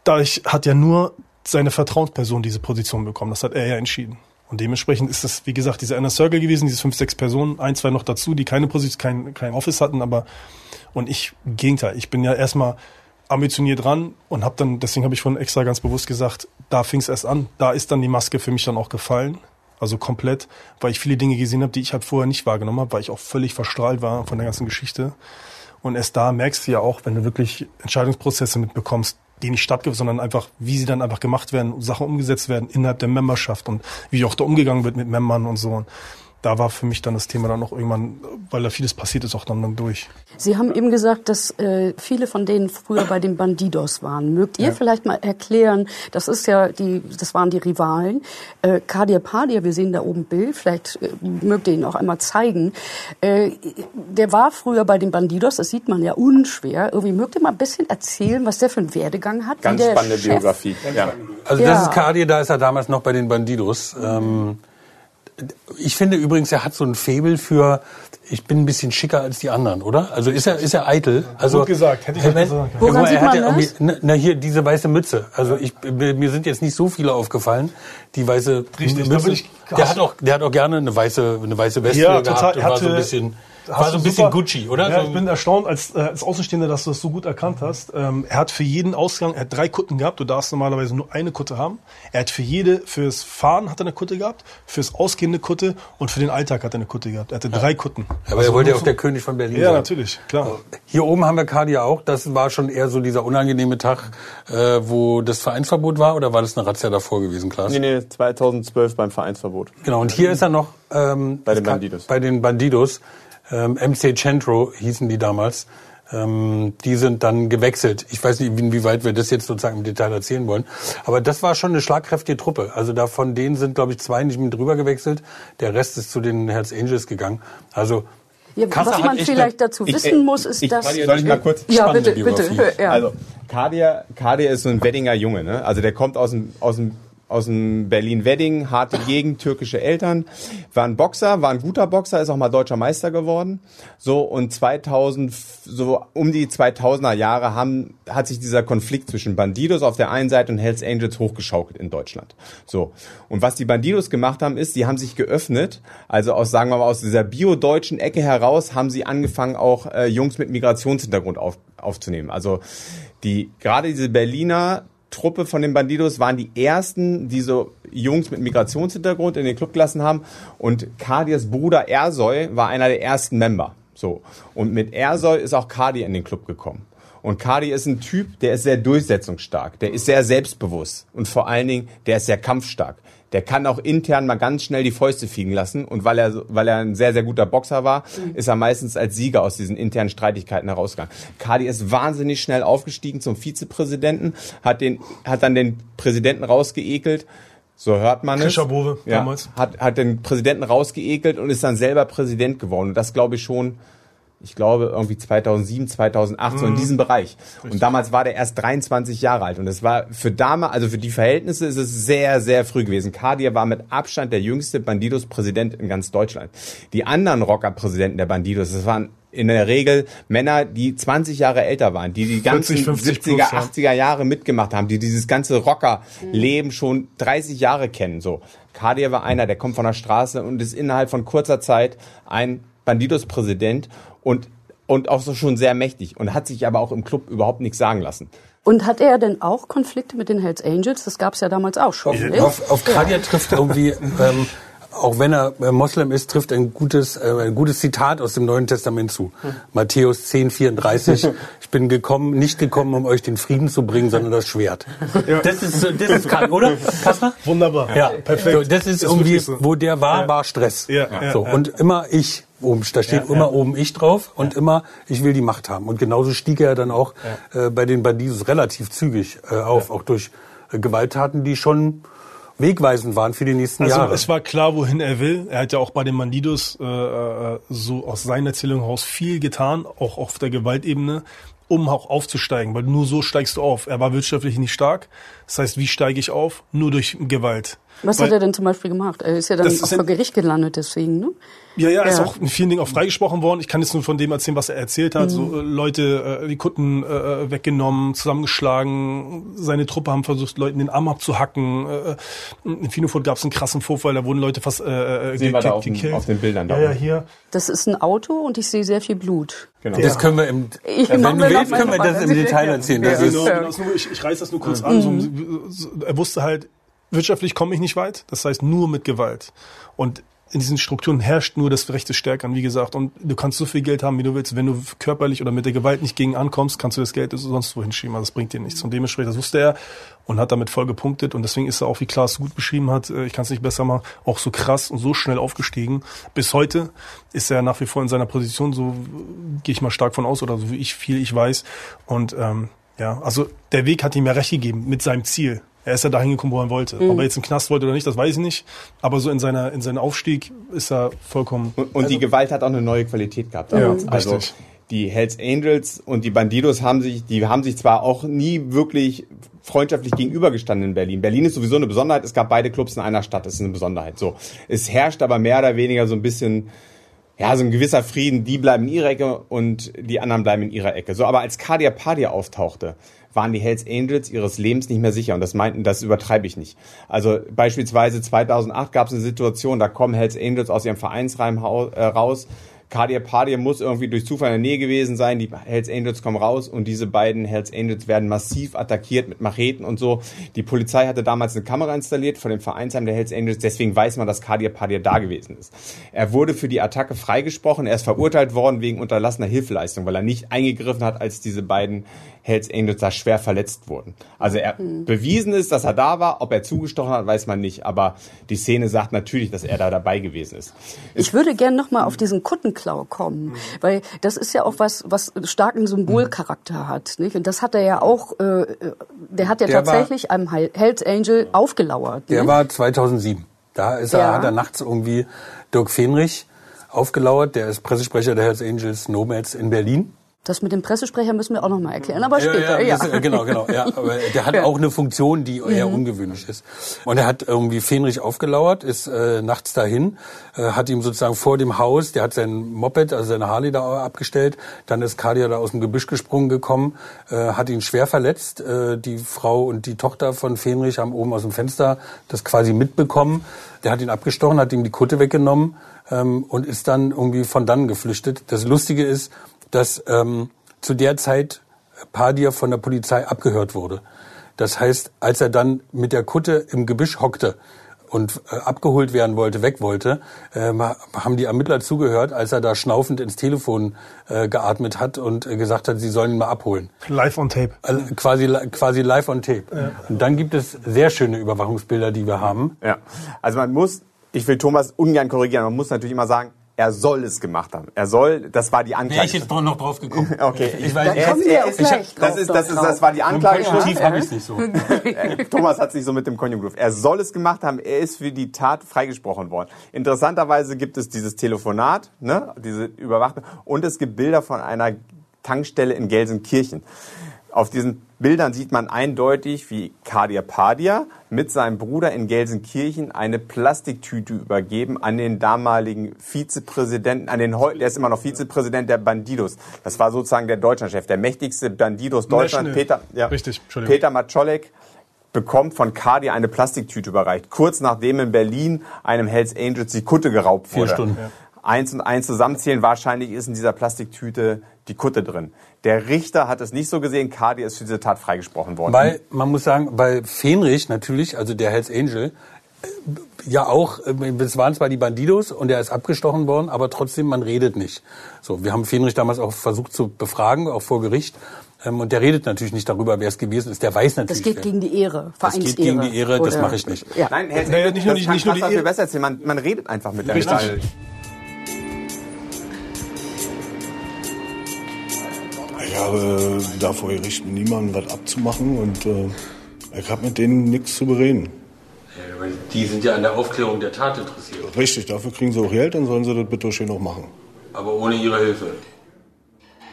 dadurch hat ja nur seine Vertrauensperson diese Position bekommen, das hat er ja entschieden. Und dementsprechend ist das, wie gesagt, dieser Inner Circle gewesen, diese fünf, sechs Personen, ein, zwei noch dazu, die keine Position, kein, kein Office hatten, aber und ich, im Gegenteil, ich bin ja erstmal ambitioniert ran und habe dann, deswegen habe ich vorhin extra ganz bewusst gesagt, da fing es erst an. Da ist dann die Maske für mich dann auch gefallen. Also komplett, weil ich viele Dinge gesehen habe, die ich halt vorher nicht wahrgenommen habe, weil ich auch völlig verstrahlt war von der ganzen Geschichte. Und erst da merkst du ja auch, wenn du wirklich Entscheidungsprozesse mitbekommst, die nicht stattgefunden, sondern einfach, wie sie dann einfach gemacht werden, Sachen umgesetzt werden innerhalb der Memberschaft und wie auch da umgegangen wird mit Membern und so da war für mich dann das Thema dann auch irgendwann, weil da vieles passiert ist, auch dann, dann durch. Sie haben eben gesagt, dass äh, viele von denen früher bei den Bandidos waren. Mögt ihr ja. vielleicht mal erklären, das ist ja die, das waren die Rivalen. Äh, Kadir Padir, wir sehen da oben Bild, vielleicht äh, mögt ihr ihn auch einmal zeigen. Äh, der war früher bei den Bandidos, das sieht man ja unschwer. Irgendwie mögt ihr mal ein bisschen erzählen, was der für einen Werdegang hat? Ganz spannende Chef? Biografie. Ja. Also das ist Kadir, da ist er damals noch bei den Bandidos. Ähm, ich finde übrigens, er hat so ein Faible für, ich bin ein bisschen schicker als die anderen, oder? Also ist er, ist er eitel? Also, Gut gesagt, hätte ich nicht gesagt. Woran ja, sieht man ja das? Na, na, hier, diese weiße Mütze. Also ich, mir sind jetzt nicht so viele aufgefallen, die weiße Richtig, Mütze. Ich, der hat auch, der hat auch gerne eine weiße, eine weiße Weste ja, total, gehabt und war so ein bisschen, war so ein bisschen super, Gucci, oder? Ja, ich bin erstaunt als, äh, als Außenstehender, dass du das so gut erkannt hast. Ähm, er hat für jeden Ausgang, er hat drei Kutten gehabt. Du darfst normalerweise nur eine Kutte haben. Er hat für jede, fürs Fahren hat er eine Kutte gehabt, fürs ausgehende Kutte und für den Alltag hat er eine Kutte gehabt. Er hatte ja. drei Kutten. Aber also er wollte ja auch der König von Berlin Ja, sein. natürlich, klar. Hier oben haben wir Kadia auch. Das war schon eher so dieser unangenehme Tag, äh, wo das Vereinsverbot war, oder war das eine Razzia davor gewesen, Klaas? Nee, nee, 2012 beim Vereinsverbot. Genau, und hier ist er noch ähm, bei den Bandidos. Bei den Bandidos ähm, MC Centro hießen die damals. Ähm, die sind dann gewechselt. Ich weiß nicht, inwieweit wir das jetzt sozusagen im Detail erzählen wollen. Aber das war schon eine schlagkräftige Truppe. Also da von denen sind, glaube ich, zwei nicht mit drüber gewechselt. Der Rest ist zu den Herz Angels gegangen. Also ja, was man vielleicht dazu ich, wissen muss, ist, ich, dass... Soll ich mal kurz... Ja, bitte, bitte. Ja. Also, Kadir, Kadir ist so ein Weddinger Junge. Ne? Also der kommt aus dem, aus dem aus dem Berlin-Wedding, harte Gegend, türkische Eltern, war ein Boxer, war ein guter Boxer, ist auch mal deutscher Meister geworden. So und 2000, so um die 2000er Jahre haben, hat sich dieser Konflikt zwischen Bandidos auf der einen Seite und Hells Angels hochgeschaukelt in Deutschland. So und was die Bandidos gemacht haben, ist, die haben sich geöffnet, also aus sagen wir mal aus dieser bio-deutschen Ecke heraus haben sie angefangen auch äh, Jungs mit Migrationshintergrund auf, aufzunehmen. Also die gerade diese Berliner Truppe von den Bandidos waren die ersten, die so Jungs mit Migrationshintergrund in den Club gelassen haben. Und Kadirs Bruder Ersoy war einer der ersten Member. So. Und mit Ersoy ist auch Kadi in den Club gekommen. Und Kadi ist ein Typ, der ist sehr durchsetzungsstark, der ist sehr selbstbewusst und vor allen Dingen, der ist sehr kampfstark der kann auch intern mal ganz schnell die Fäuste fliegen lassen. Und weil er, weil er ein sehr, sehr guter Boxer war, mhm. ist er meistens als Sieger aus diesen internen Streitigkeiten herausgegangen. Kadi ist wahnsinnig schnell aufgestiegen zum Vizepräsidenten, hat den, hat dann den Präsidenten rausgeekelt. So hört man es. Bove, ja, damals. Hat, hat den Präsidenten rausgeekelt und ist dann selber Präsident geworden. Und das glaube ich schon, ich glaube, irgendwie 2007, 2008, mhm. so in mhm. diesem Bereich. Richtig. Und damals war der erst 23 Jahre alt. Und es war für damals, also für die Verhältnisse ist es sehr, sehr früh gewesen. Kadir war mit Abstand der jüngste Bandidos-Präsident in ganz Deutschland. Die anderen Rocker-Präsidenten der Bandidos, das waren in der Regel Männer, die 20 Jahre älter waren, die die ganzen 40, 70er, plus, 80er Jahre mitgemacht haben, die dieses ganze Rocker-Leben schon 30 Jahre kennen. So, Kadir war einer, der kommt von der Straße und ist innerhalb von kurzer Zeit ein Bandidos-Präsident und, und auch so schon sehr mächtig und hat sich aber auch im Club überhaupt nichts sagen lassen. Und hat er denn auch Konflikte mit den Hells Angels? Das gab es ja damals auch schon. Auf, auf, auf Kadia trifft irgendwie ähm, auch wenn er äh, Moslem ist, trifft ein gutes, äh, ein gutes Zitat aus dem Neuen Testament zu. Hm. Matthäus 10, 34. ich bin gekommen, nicht gekommen, um euch den Frieden zu bringen, sondern das Schwert. Ja. Das ist, das ist krank, oder? Kaspar? Wunderbar. Ja, perfekt. So, das ist, das irgendwie, so. wo der war, ja. war Stress. Ja, ja, so, und immer ich. Oben, da steht immer oben ich drauf und immer ich will die Macht haben. Und genauso stieg er dann auch äh, bei den Bandidos relativ zügig äh, auf, auch durch äh, Gewalttaten, die schon wegweisend waren für die nächsten also, Jahre. Es war klar, wohin er will. Er hat ja auch bei den Mandidos äh, äh, so aus seiner Erzählung heraus viel getan, auch auf der Gewaltebene, um auch aufzusteigen, weil nur so steigst du auf. Er war wirtschaftlich nicht stark. Das heißt, wie steige ich auf? Nur durch Gewalt. Was Weil- hat er denn zum Beispiel gemacht? Er ist ja dann ist auch vor Gericht gelandet deswegen, ne? Ja, ja, ist Ja. auch in vielen Dingen auch freigesprochen worden. Ich kann jetzt nur von dem erzählen, was er erzählt hat. So äh, Leute, äh, die Kutten äh, weggenommen, zusammengeschlagen. Seine Truppe haben versucht, Leuten den Arm abzuhacken. Äh, in Finofurt gab es einen krassen Vorfall, da wurden Leute fast äh, äh, Sehen wir da auf, gekillt. auf den Bildern da Ja, hier. Das ist ein Auto und ich sehe sehr viel Blut. Genau. Das können wir im, Ich äh, wenn du willst, können wir das im. Detail erzählen. Das Ja. ist, Genau, genau, ist ich, ich reiß das nur kurz an. So, so, er wusste halt, wirtschaftlich komme ich nicht weit. Das heißt nur mit Gewalt. Und in diesen Strukturen herrscht nur das Recht des Stärkeren, wie gesagt. Und du kannst so viel Geld haben, wie du willst. Wenn du körperlich oder mit der Gewalt nicht gegen ankommst, kannst du das Geld sonst wohin schieben. Also das bringt dir nichts. Und dementsprechend, das wusste er und hat damit voll gepunktet. Und deswegen ist er auch, wie Klaas gut beschrieben hat, äh, ich kann es nicht besser machen, auch so krass und so schnell aufgestiegen. Bis heute ist er nach wie vor in seiner Position, so gehe ich mal stark von aus, oder so wie ich viel ich weiß. Und ähm, ja, also der Weg hat ihm ja recht gegeben mit seinem Ziel. Er ist ja dahin gekommen, wo er wollte. Ob er jetzt im Knast wollte oder nicht, das weiß ich nicht. Aber so in seiner in seinem Aufstieg ist er vollkommen. Und, und die Gewalt hat auch eine neue Qualität gehabt Ja, also richtig. die Hells Angels und die Bandidos haben sich, die haben sich zwar auch nie wirklich freundschaftlich gegenübergestanden in Berlin. Berlin ist sowieso eine Besonderheit. Es gab beide Clubs in einer Stadt. Das ist eine Besonderheit. So, es herrscht aber mehr oder weniger so ein bisschen ja, so ein gewisser Frieden, die bleiben in ihrer Ecke und die anderen bleiben in ihrer Ecke. So, aber als Cardia Padia auftauchte, waren die Hells Angels ihres Lebens nicht mehr sicher und das meinten, das übertreibe ich nicht. Also beispielsweise 2008 gab es eine Situation, da kommen Hells Angels aus ihrem Vereinsheim hau- äh, raus. Cardia Padia muss irgendwie durch Zufall in der Nähe gewesen sein. Die Hells Angels kommen raus und diese beiden Hells Angels werden massiv attackiert mit Macheten und so. Die Polizei hatte damals eine Kamera installiert vor dem Vereinsheim der Hells Angels. Deswegen weiß man, dass Cardia Padia da gewesen ist. Er wurde für die Attacke freigesprochen. Er ist verurteilt worden wegen unterlassener Hilfeleistung, weil er nicht eingegriffen hat, als diese beiden Hells Angels da schwer verletzt wurden. Also er bewiesen ist, dass er da war. Ob er zugestochen hat, weiß man nicht. Aber die Szene sagt natürlich, dass er da dabei gewesen ist. Ich würde gern noch mal auf diesen Kuttenklau kommen, weil das ist ja auch was, was starken Symbolcharakter hat, nicht? Und das hat er ja auch, äh, der hat ja Der war- tatsächlich einem Hel- Hells Angel aufgelauert. Der nicht? war 2007. Da ist er, Ja. hat er nachts irgendwie Dirk Fenrich aufgelauert. Der ist Pressesprecher der Hells Angels Nomads in Berlin. Das mit dem Pressesprecher müssen wir auch noch mal erklären, aber später, ja. das- genau, genau. Ja, aber der hat Ja. auch eine Funktion, die eher ungewöhnlich ist. Und er hat irgendwie Fenrich aufgelauert, ist äh, nachts dahin, äh, hat ihm sozusagen vor dem Haus, der hat sein Moped, also seine Harley da abgestellt, dann ist Kadia da aus dem Gebüsch gesprungen gekommen, äh, hat ihn schwer verletzt. Äh, die Frau und die Tochter von Fenrich haben oben aus dem Fenster das quasi mitbekommen. Der hat ihn abgestochen, hat ihm die Kutte weggenommen ähm, und ist dann irgendwie von dann geflüchtet. Das Lustige ist, dass ähm, zu der Zeit Padia von der Polizei abgehört wurde. Das heißt, als er dann mit der Kutte im Gebüsch hockte und äh, abgeholt werden wollte, weg wollte, ähm, haben die Ermittler zugehört, als er da schnaufend ins Telefon äh, geatmet hat und äh, gesagt hat, sie sollen ihn mal abholen. Live on tape. Also quasi, quasi live on tape. Und dann gibt es sehr schöne Überwachungsbilder, die wir haben. Ja, also man muss, ich will Thomas ungern korrigieren, man muss natürlich immer sagen, er soll es gemacht haben. Er soll, das war die Anklage. doch noch drauf gekommen. Okay, Ich weiß, Da kommen wir auch ich gleich hab, das drauf ist, das ist, das war die Anklage. Konjunktiv habe ich nicht so. Thomas hat sich so mit dem Konjunktiv. Er soll es gemacht haben. Er ist für die Tat freigesprochen worden. Interessanterweise gibt es dieses Telefonat, ne, diese Überwachung, und es gibt Bilder von einer Tankstelle in Gelsenkirchen. Auf diesen Bildern sieht man eindeutig, wie Kadir Padia mit seinem Bruder in Gelsenkirchen eine Plastiktüte übergeben an den damaligen Vizepräsidenten, an den, heu- der ist immer noch Vizepräsident der Bandidos. Das war sozusagen der Deutschlandchef, der mächtigste Bandidos Deutschland. Peter, ja, Richtig. Peter Maczolek bekommt von Cardi eine Plastiktüte überreicht, kurz nachdem in Berlin einem Hells Angels die Kutte geraubt Vier wurde. Stunden. Eins und eins zusammenzählen, wahrscheinlich ist in dieser Plastiktüte die Kutte drin. Der Richter hat es nicht so gesehen, Cardi ist für diese Tat freigesprochen worden. Weil, man muss sagen, bei Fenrich natürlich, also der Hells Angel, äh, ja auch, äh, es waren zwar die Bandidos und er ist abgestochen worden, aber trotzdem, man redet nicht. So, wir haben Fenrich damals auch versucht zu befragen, auch vor Gericht. Ähm, Und der redet natürlich nicht darüber, wer es gewesen ist. Der weiß Das natürlich. geht wer. gegen die Ehre, Das Vereinsehre. geht gegen die Ehre, das mache ich nicht. Ja. Nein, Hells Naja, nicht nur das kann nicht nur die Ehe- besser erzählen. Man, man redet einfach mit der Richtig. Metall. Ich habe da vor Gericht mit niemandem was abzumachen und äh, ich habe mit denen nichts zu bereden. Die sind ja an der Aufklärung der Tat interessiert, Richtig, dafür kriegen sie auch Geld, dann sollen sie das bitte schön auch machen. aber ohne ihre Hilfe.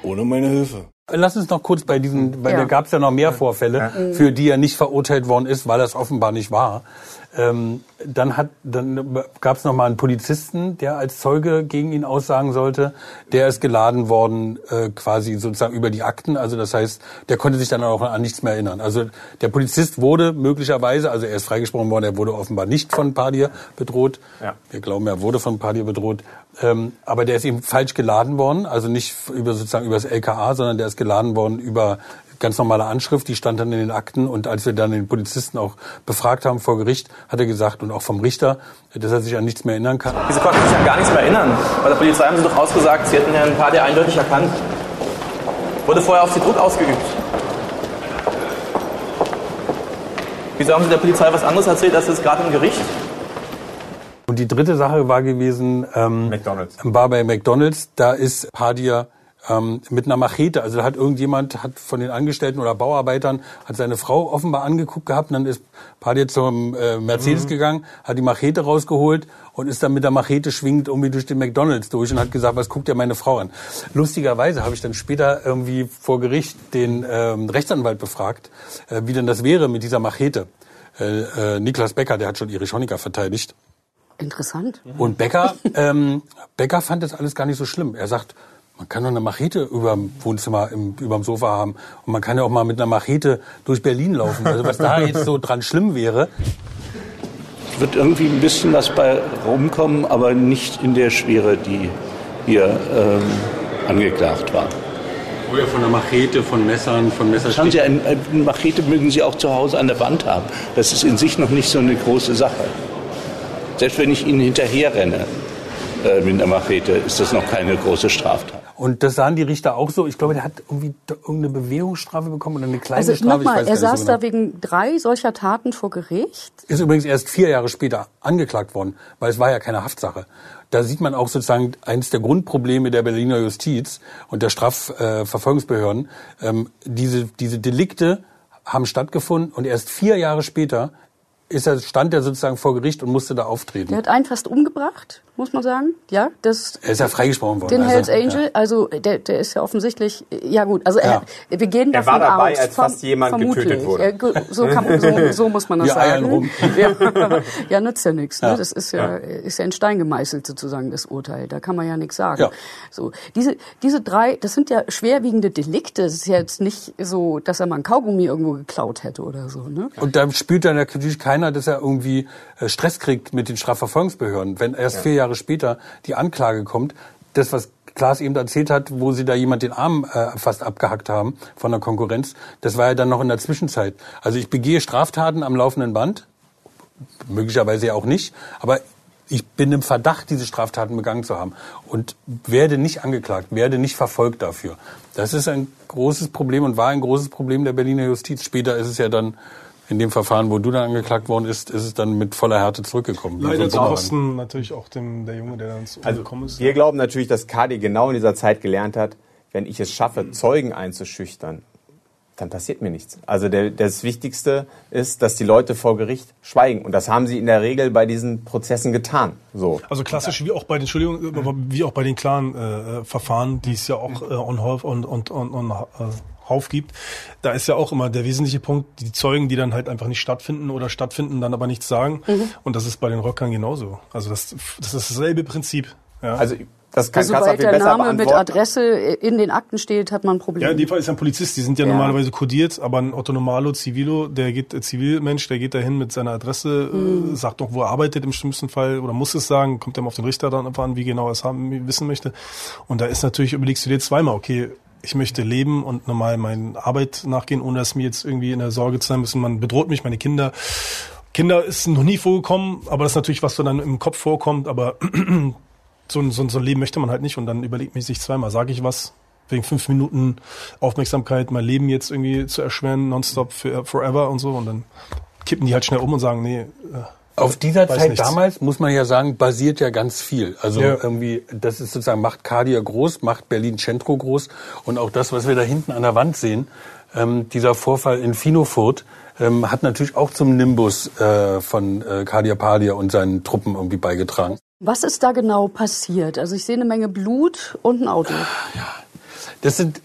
Ohne meine Hilfe. Lass uns noch kurz bei diesen, weil Ja. da gab es ja noch mehr Vorfälle, für die er nicht verurteilt worden ist, weil das offenbar nicht war. Ähm, dann hat, dann gab es noch mal einen Polizisten, der als Zeuge gegen ihn aussagen sollte. Der ist geladen worden, äh, quasi sozusagen über die Akten. Also das heißt, der konnte sich dann auch an nichts mehr erinnern. Also der Polizist wurde möglicherweise, also er ist freigesprochen worden, er wurde offenbar nicht von Padir bedroht. Ja. Wir glauben, er wurde von Padir bedroht. Ähm, aber der ist eben falsch geladen worden, also nicht über sozusagen über das LKA, sondern der ist geladen worden über ganz normale Anschrift, die stand dann in den Akten und als wir dann den Polizisten auch befragt haben vor Gericht, hat er gesagt und auch vom Richter, dass er sich an nichts mehr erinnern kann. Wieso konnten Sie sich an gar nichts mehr erinnern? Bei der Polizei haben Sie doch ausgesagt, Sie hätten Herrn Pade eindeutig erkannt. Wurde vorher auf Sie Druck ausgeübt. Wieso haben Sie der Polizei was anderes erzählt als jetzt gerade im Gericht? Und die dritte Sache war gewesen, ähm, McDonald's. war bei McDonald's, da ist Padir ähm, mit einer Machete, also da hat irgendjemand hat von den Angestellten oder Bauarbeitern hat seine Frau offenbar angeguckt gehabt und dann ist Padir zum äh, Mercedes gegangen, hat die Machete rausgeholt und ist dann mit der Machete schwingend irgendwie durch den McDonald's durch und hat gesagt, was guckt ja meine Frau an. Lustigerweise habe ich dann später irgendwie vor Gericht den ähm, Rechtsanwalt befragt, äh, wie denn das wäre mit dieser Machete. Äh, äh, Niklas Becker, der hat schon Erich Honecker verteidigt. Interessant. Und Becker, ähm, Becker fand das alles gar nicht so schlimm. Er sagt, man kann doch eine Machete überm Wohnzimmer, im, überm Sofa haben. Und man kann ja auch mal mit einer Machete durch Berlin laufen. Also was da jetzt so dran schlimm wäre. wird irgendwie ein bisschen was bei rumkommen, aber nicht in der Schwere, die hier ähm, angeklagt war. Ja von einer Machete, von Messern, von Schauen Messerstichen. Sie, ein- eine Machete mögen Sie auch zu Hause an der Wand haben. Das ist in sich noch nicht so eine große Sache. Selbst wenn ich Ihnen hinterher renne äh, mit einer Machete, ist das noch keine große Straftat. Und das sahen die Richter auch so. Ich glaube, der hat irgendwie irgendeine Bewegungsstrafe bekommen oder eine kleine Also Strafe. nochmal, er nicht so saß genau. da wegen drei solcher Taten vor Gericht. Ist übrigens erst vier Jahre später angeklagt worden, weil es war ja keine Haftsache. Da sieht man auch sozusagen eines der Grundprobleme der Berliner Justiz und der Strafverfolgungsbehörden. Ähm, diese, diese Delikte haben stattgefunden und erst vier Jahre später ist er, stand er sozusagen vor Gericht und musste da auftreten. Der hat einen fast umgebracht, muss man sagen. Ja, das Er ist ja freigesprochen worden. den also, Hells Angel, also der, der ist ja offensichtlich, ja gut, also Ja. er, wir gehen Er davon war dabei, aus, als fast jemand vermutlich. getötet wurde. Ja, gu- so, kann, so, so muss man das eiern sagen. rum. Ja, ja, nützt ja nichts. Ne? Ja. Das ist ja, ist ja in Stein gemeißelt sozusagen das Urteil. Da kann man ja nichts sagen. Ja. So diese diese drei, das sind ja schwerwiegende Delikte. Es ist ja jetzt nicht so, dass er mal ein Kaugummi irgendwo geklaut hätte oder so. Ne? Und da spürt dann natürlich keiner, dass er irgendwie äh, Stress kriegt mit den Strafverfolgungsbehörden. Wenn erst vier Jahre später die Anklage kommt, das, was Klaas eben erzählt hat, wo sie da jemand den Arm äh, fast abgehackt haben von der Konkurrenz, das war ja dann noch in der Zwischenzeit. Also ich begehe Straftaten am laufenden Band, möglicherweise ja auch nicht, aber ich bin im Verdacht, diese Straftaten begangen zu haben und werde nicht angeklagt, werde nicht verfolgt dafür. Das ist ein großes Problem und war ein großes Problem der Berliner Justiz. Später ist es ja dann in dem Verfahren, wo du dann angeklagt worden ist, ist es dann mit voller Härte zurückgekommen. Leider von zu. Kosten natürlich auch dem, der Junge, der dann Also umgekommen ist. wir glauben natürlich, dass Kadi genau in dieser Zeit gelernt hat, wenn ich es schaffe, Zeugen einzuschüchtern, dann passiert mir nichts. Also der, das Wichtigste ist, dass die Leute vor Gericht schweigen. Und das haben sie in der Regel bei diesen Prozessen getan. So. Also klassisch wie auch bei den Entschuldigung, aber wie auch bei den klaren äh, Verfahren, die es ja auch äh, on Hauf und und und, und äh, Hauf gibt, da ist ja auch immer der wesentliche Punkt, die Zeugen, die dann halt einfach nicht stattfinden oder stattfinden, dann aber nichts sagen. Und das ist bei den Röckern genauso. Also das, das ist dasselbe Prinzip. Ja. Also das kann Also sobald der Name mit. Adresse in den Akten steht, hat man ein Problem. Ja, in dem Fall ist ein Polizist, die sind ja, Ja. normalerweise kodiert, aber ein Otto Normalo, Civilo, der geht, äh, Zivilmensch, der geht dahin mit seiner Adresse, Mhm. äh, sagt noch, wo er arbeitet im schlimmsten Fall oder muss es sagen, kommt dann auf den Richter dann an, wie genau er es haben, wissen möchte. Und da ist natürlich, überlegst du dir zweimal, okay, ich möchte leben und normal meine Arbeit nachgehen, ohne dass mir jetzt irgendwie in der Sorge zu sein müssen, man bedroht mich, meine Kinder. Kinder ist noch nie vorgekommen, aber das ist natürlich, was so dann im Kopf vorkommt, aber so ein, so, so ein Leben möchte man halt nicht. Und dann überlegt man sich zweimal, sage ich was, wegen fünf Minuten Aufmerksamkeit, mein Leben jetzt irgendwie zu erschweren, nonstop forever und so. Und dann kippen die halt schnell um und sagen, nee, äh, Auf dieser Weiß Zeit nichts. damals, muss man ja sagen, basiert ja ganz viel. Also Ja. irgendwie, das ist sozusagen, macht Kadia groß, macht Berlin Centro groß. Und auch das, was wir da hinten an der Wand sehen, ähm, dieser Vorfall in Finofurt, ähm, hat natürlich auch zum Nimbus äh, von äh, Kadia Padia und seinen Truppen irgendwie beigetragen. Was ist da genau passiert? Also ich sehe eine Menge Blut und ein Auto. Das sind,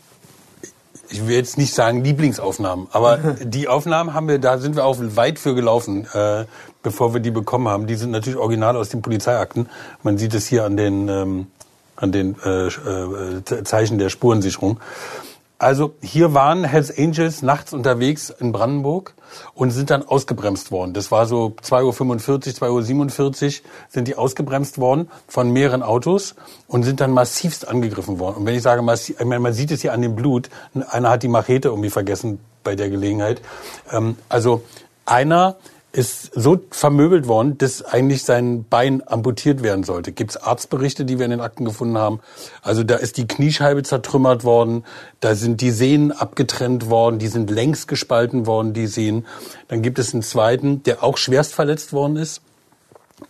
ich will jetzt nicht sagen Lieblingsaufnahmen, aber die Aufnahmen haben wir, da sind wir auch weit für gelaufen, äh, bevor wir die bekommen haben. Die sind natürlich original aus den Polizeiakten. Man sieht es hier an den, ähm, an den äh, äh, Zeichen der Spurensicherung. Also hier waren Hells Angels nachts unterwegs in Brandenburg und sind dann ausgebremst worden. Das war so 2.45 Uhr, 2.47 Uhr sind die ausgebremst worden von mehreren Autos und sind dann massivst angegriffen worden. Und wenn ich sage massiv, ich meine, man sieht es hier an dem Blut, einer hat die Machete irgendwie vergessen bei der Gelegenheit. Ähm, also einer ist so vermöbelt worden, dass eigentlich sein Bein amputiert werden sollte. Gibt es Arztberichte, die wir in den Akten gefunden haben? Also da ist die Kniescheibe zertrümmert worden, da sind die Sehnen abgetrennt worden, die sind längs gespalten worden, die Sehnen. Dann gibt es einen zweiten, der auch schwerst verletzt worden ist.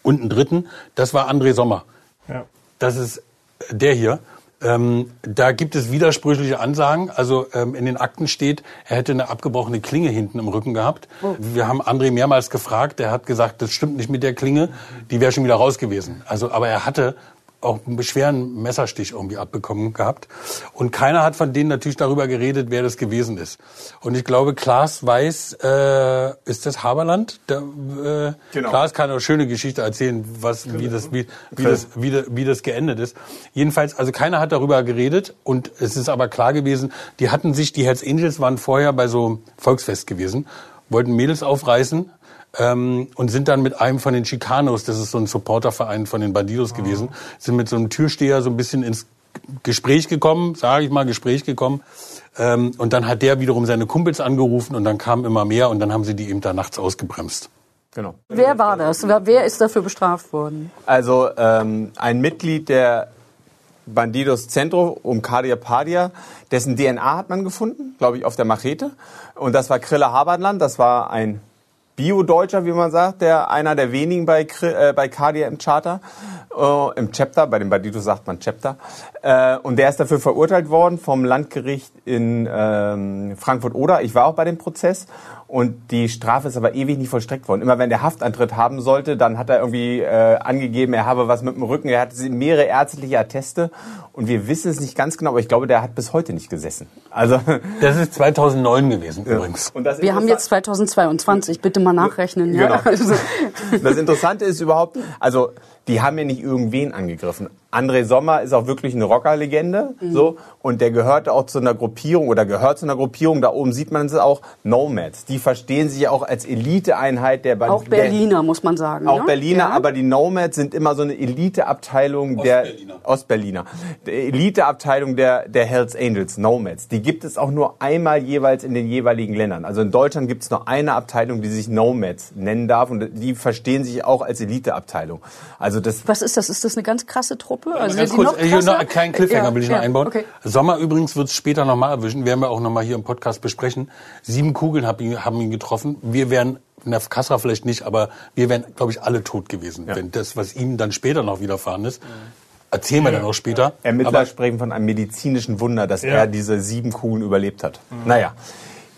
Und einen dritten, das war André Sommer. Ja. Das ist der hier. Ähm, da gibt es widersprüchliche Ansagen. Also ähm, in den Akten steht, er hätte eine abgebrochene Klinge hinten im Rücken gehabt. Oh. Wir haben André mehrmals gefragt. Er hat gesagt, das stimmt nicht mit der Klinge. Die wäre schon wieder raus gewesen. Also, aber er hatte auch einen schweren Messerstich irgendwie abbekommen gehabt. Und keiner hat von denen natürlich darüber geredet, wer das gewesen ist. Und ich glaube, Klaas weiß, äh, ist das Haberland? Der, äh, genau. Klaas kann eine schöne Geschichte erzählen, was, wie das, wie, wie das, wie, wie das geendet ist. Jedenfalls, also keiner hat darüber geredet. Und es ist aber klar gewesen, die hatten sich, die Hells Angels waren vorher bei so Volksfest gewesen, wollten Mädels aufreißen, ähm, und sind dann mit einem von den Chicanos, das ist so ein Supporterverein von den Bandidos oh. gewesen, sind mit so einem Türsteher so ein bisschen ins Gespräch gekommen, sage ich mal, Gespräch gekommen. Ähm, und dann hat der wiederum seine Kumpels angerufen und dann kamen immer mehr und dann haben sie die eben da nachts ausgebremst. Genau. Wer war das? Wer ist dafür bestraft worden? Also ähm, ein Mitglied der Bandidos Centro um Cardia Padia, dessen DNA hat man gefunden, glaube ich, auf der Machete. Und das war Krille Habertland, das war ein Bio-Deutscher, wie man sagt, der einer der wenigen bei, äh, bei Cardia im Charter, äh, im Chapter, bei den Banditos sagt man Chapter. Äh, und der ist dafür verurteilt worden vom Landgericht in ähm, Frankfurt-Oder. Ich war auch bei dem Prozess und die Strafe ist aber ewig nicht vollstreckt worden. Immer wenn der Haftantritt haben sollte, dann hat er irgendwie äh, angegeben, er habe was mit dem Rücken. Er hatte mehrere ärztliche Atteste und wir wissen es nicht ganz genau, aber ich glaube, der hat bis heute nicht gesessen. Also das ist 2009 gewesen ja. übrigens. wir haben jetzt 2022. Bitte mal nachrechnen. Ja? Genau. Also. Das Interessante ist überhaupt, also die haben ja nicht irgendwen angegriffen. André Sommer ist auch wirklich eine Rockerlegende, mhm. so und der gehört auch zu einer Gruppierung oder gehört zu einer Gruppierung. Da oben sieht man es auch Nomads. Die verstehen sich auch als Eliteeinheit der Auch Berliner der, muss man sagen. Auch ne? Berliner, ja. aber die Nomads sind immer so eine Eliteabteilung der Ostberliner, der Eliteabteilung der der Hells Angels Nomads. Die gibt es auch nur einmal jeweils in den jeweiligen Ländern. Also in Deutschland gibt es nur eine Abteilung, die sich Nomads nennen darf und die verstehen sich auch als Eliteabteilung. Also das. Was ist das? Ist das eine ganz krasse Truppe? Truppe? Also ganz kurz, ich noch einen kleinen Cliffhanger ja, will ich noch ja, einbauen. Okay. Sommer übrigens wird es später nochmal erwischen, werden wir auch nochmal hier im Podcast besprechen. Sieben Kugeln haben ihn, haben ihn getroffen. Wir wären, in der Kassra vielleicht nicht, aber wir wären, glaube ich, alle tot gewesen, ja. wenn das, was ihm dann später noch widerfahren ist. Erzählen wir dann auch später. Ermittler aber, sprechen von einem medizinischen Wunder, dass er diese sieben Kugeln überlebt hat. Mhm. Naja,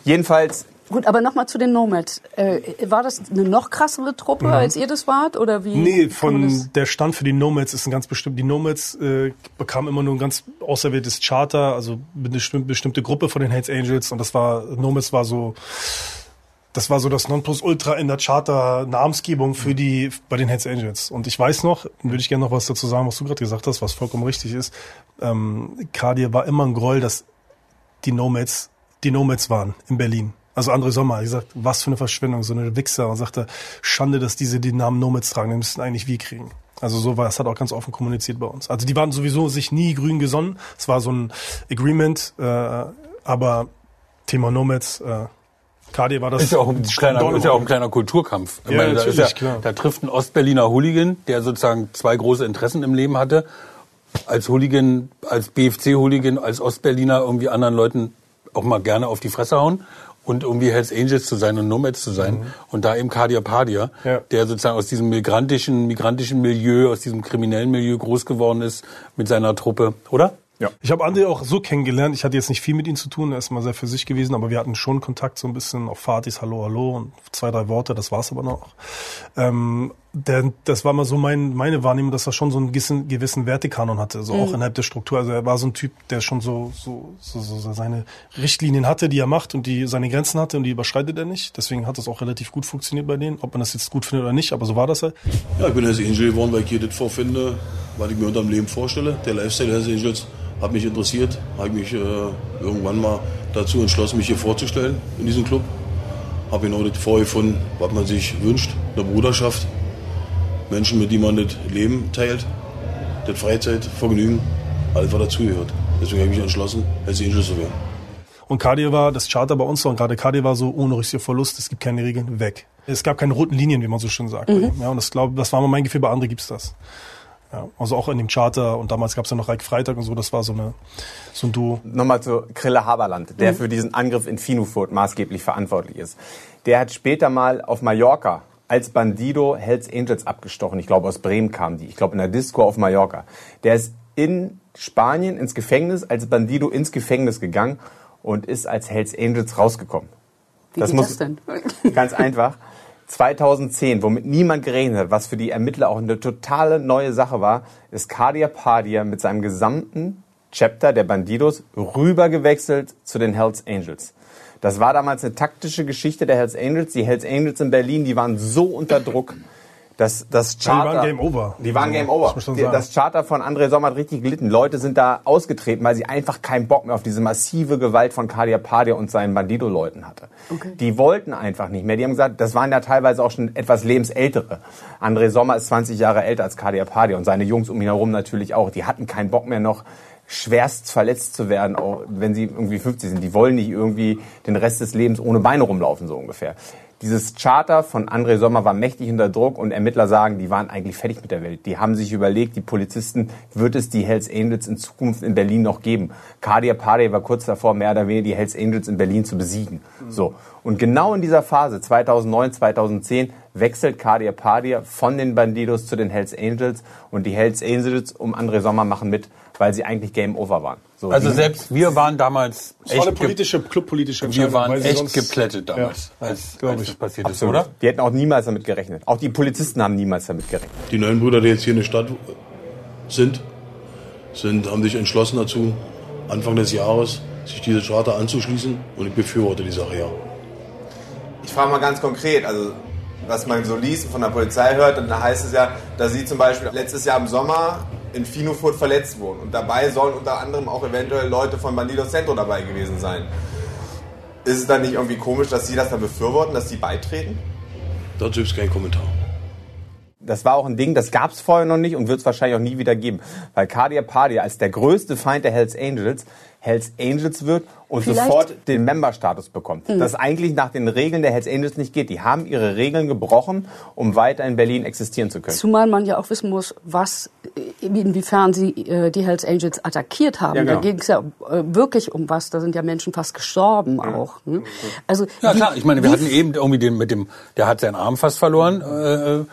jedenfalls Gut, aber nochmal zu den Nomads. Äh, war das eine noch krassere Truppe, mhm. als ihr das wart? Oder wie? Nee, von der Stand für die Nomads ist ein ganz bestimmt. Die Nomads äh, bekamen immer nur ein ganz auserwähltes Charter, also eine bestimmte Gruppe von den Hells Angels. Und das war, Nomads war so, das war so das Nonplusultra in der Charter-Namensgebung für die, bei den Hells Angels. Und ich weiß noch, würde ich gerne noch was dazu sagen, was du gerade gesagt hast, was vollkommen richtig ist. Ähm, Kadir war immer ein Groll, dass die Nomads, die Nomads waren in Berlin. Also André Sommer, ich gesagt, was für eine Verschwendung, so eine Wichser. Und sagte, Schande, dass diese den Namen Nomads tragen, den müssten eigentlich wir kriegen. Also so war es, hat auch ganz offen kommuniziert bei uns. Also die waren sowieso sich nie grün gesonnen. Es war so ein Agreement, äh, aber Thema Nomads, äh, KD war das. Ist ja auch ein kleiner, ist ja auch ein kleiner Kulturkampf. Ich ja, meine, da, ja, klar. da trifft ein Ostberliner Hooligan, der sozusagen zwei große Interessen im Leben hatte. Als Hooligan, als BFC-Hooligan, als Ostberliner irgendwie anderen Leuten auch mal gerne auf die Fresse hauen und irgendwie Hells Angels zu sein und Nomads zu sein. Mhm. Und da eben Cardia Padia, ja. der sozusagen aus diesem migrantischen, migrantischen Milieu, aus diesem kriminellen Milieu groß geworden ist mit seiner Truppe, oder? Ja. Ich habe André auch so kennengelernt. Ich hatte jetzt nicht viel mit ihm zu tun. Er ist mal sehr für sich gewesen, aber wir hatten schon Kontakt so ein bisschen auf Fatis, Hallo, Hallo und zwei, drei Worte. Das war's aber noch. Ähm, der, das war mal so mein, meine Wahrnehmung, dass er schon so einen gewissen, gewissen Wertekanon hatte, so mhm. auch innerhalb der Struktur. Also er war so ein Typ, der schon so, so, so, so seine Richtlinien hatte, die er macht und die seine Grenzen hatte und die überschreitet er nicht. Deswegen hat das auch relativ gut funktioniert bei denen, ob man das jetzt gut findet oder nicht, aber so war das halt. Ja, ich bin Hells Angel geworden, weil ich hier das vorfinde, was ich mir unter dem Leben vorstelle. Der Lifestyle Hells Angels hat mich interessiert, habe ich mich äh, irgendwann mal dazu entschlossen, mich hier vorzustellen in diesem Club. Habe genau das vorgefunden, was man sich wünscht, eine Bruderschaft, Menschen, mit denen man das Leben teilt, das Freizeit, Vergnügen, alles was dazugehört. Deswegen habe ich mich entschlossen, als Angel zu werden. Und Cardio war, das Charter bei uns war, und gerade Cardio war so, ohne richtiger Verlust, es gibt keine Regeln, weg. Es gab keine roten Linien, wie man so schön sagt. Mhm. Ja, und das, glaub, das war mal mein Gefühl, bei anderen gibt's das. Ja, also auch in dem Charter und damals gab es ja noch Reik Freitag und so, das war so, eine, so ein Duo. Nochmal zu Krille Haberland, der mhm. für diesen Angriff in Finufurt maßgeblich verantwortlich ist. Der hat später mal auf Mallorca als Bandido Hells Angels abgestochen. Ich glaube, aus Bremen kam die. Ich glaube, in der Disco auf Mallorca. Der ist in Spanien ins Gefängnis, als Bandido ins Gefängnis gegangen und ist als Hells Angels rausgekommen. Wie das muss, das denn? Ganz einfach. 2010, womit niemand gerechnet hat, was für die Ermittler auch eine totale neue Sache war, ist Cardia Padia mit seinem gesamten Chapter der Bandidos rübergewechselt zu den Hells Angels. Das war damals eine taktische Geschichte der Hells Angels. Die Hells Angels in Berlin, die waren so unter Druck, dass das Charter... die waren Game Over. Die waren Game Over. Das, das Charter von André Sommer hat richtig gelitten. Leute sind da ausgetreten, weil sie einfach keinen Bock mehr auf diese massive Gewalt von Kadia Padia und seinen Bandido-Leuten hatte. Okay. Die wollten einfach nicht mehr. Die haben gesagt, das waren ja teilweise auch schon etwas lebensältere. André Sommer ist 20 Jahre älter als Kadia Padia und seine Jungs um ihn herum natürlich auch. Die hatten keinen Bock mehr noch schwerst verletzt zu werden, auch wenn sie irgendwie 50 sind. Die wollen nicht irgendwie den Rest des Lebens ohne Beine rumlaufen, so ungefähr. Dieses Charter von André Sommer war mächtig unter Druck und Ermittler sagen, die waren eigentlich fertig mit der Welt. Die haben sich überlegt, die Polizisten, wird es die Hells Angels in Zukunft in Berlin noch geben? Kadia Pade war kurz davor, mehr oder weniger die Hells Angels in Berlin zu besiegen. So. Und genau in dieser Phase, 2009, 2010, wechselt Kadia Padia von den Bandidos zu den Hells Angels und die Hells Angels um André Sommer machen mit weil sie eigentlich Game Over waren. So, also selbst wir waren damals das echt war eine politische, clubpolitische Entscheidung. Wir waren echt geplättet damals, ja, als, als das passiert Absolut. ist, oder? Die hätten auch niemals damit gerechnet. Auch die Polizisten haben niemals damit gerechnet. Die neuen Brüder, die jetzt hier in der Stadt sind, sind haben sich entschlossen dazu, Anfang des Jahres sich diese Charter anzuschließen und ich befürworte die Sache, ja. Ich frage mal ganz konkret, also was man so liest und von der Polizei hört, dann heißt es ja, dass sie zum Beispiel letztes Jahr im Sommer in Finofurt verletzt wurden. Und dabei sollen unter anderem auch eventuell Leute von Bandidos Centro dabei gewesen sein. Ist es dann nicht irgendwie komisch, dass Sie das dann befürworten, dass Sie beitreten? Dazu gibt es keinen Kommentar. Das war auch ein Ding, das gab es vorher noch nicht und wird es wahrscheinlich auch nie wieder geben. Weil Cardia Pardia als der größte Feind der Hells Angels Hells Angels wird und Vielleicht? sofort den Member-Status bekommt. Mhm. Das eigentlich nach den Regeln der Hells Angels nicht geht. Die haben ihre Regeln gebrochen, um weiter in Berlin existieren zu können. Zumal man ja auch wissen muss, was, inwiefern sie äh, die Hells Angels attackiert haben. Ja, genau. Da ging es ja äh, wirklich um was. Da sind ja Menschen fast gestorben ja. auch. Ne? Also ja klar, ich meine, wir hatten eben irgendwie den mit dem, der hat seinen Arm fast verloren, äh,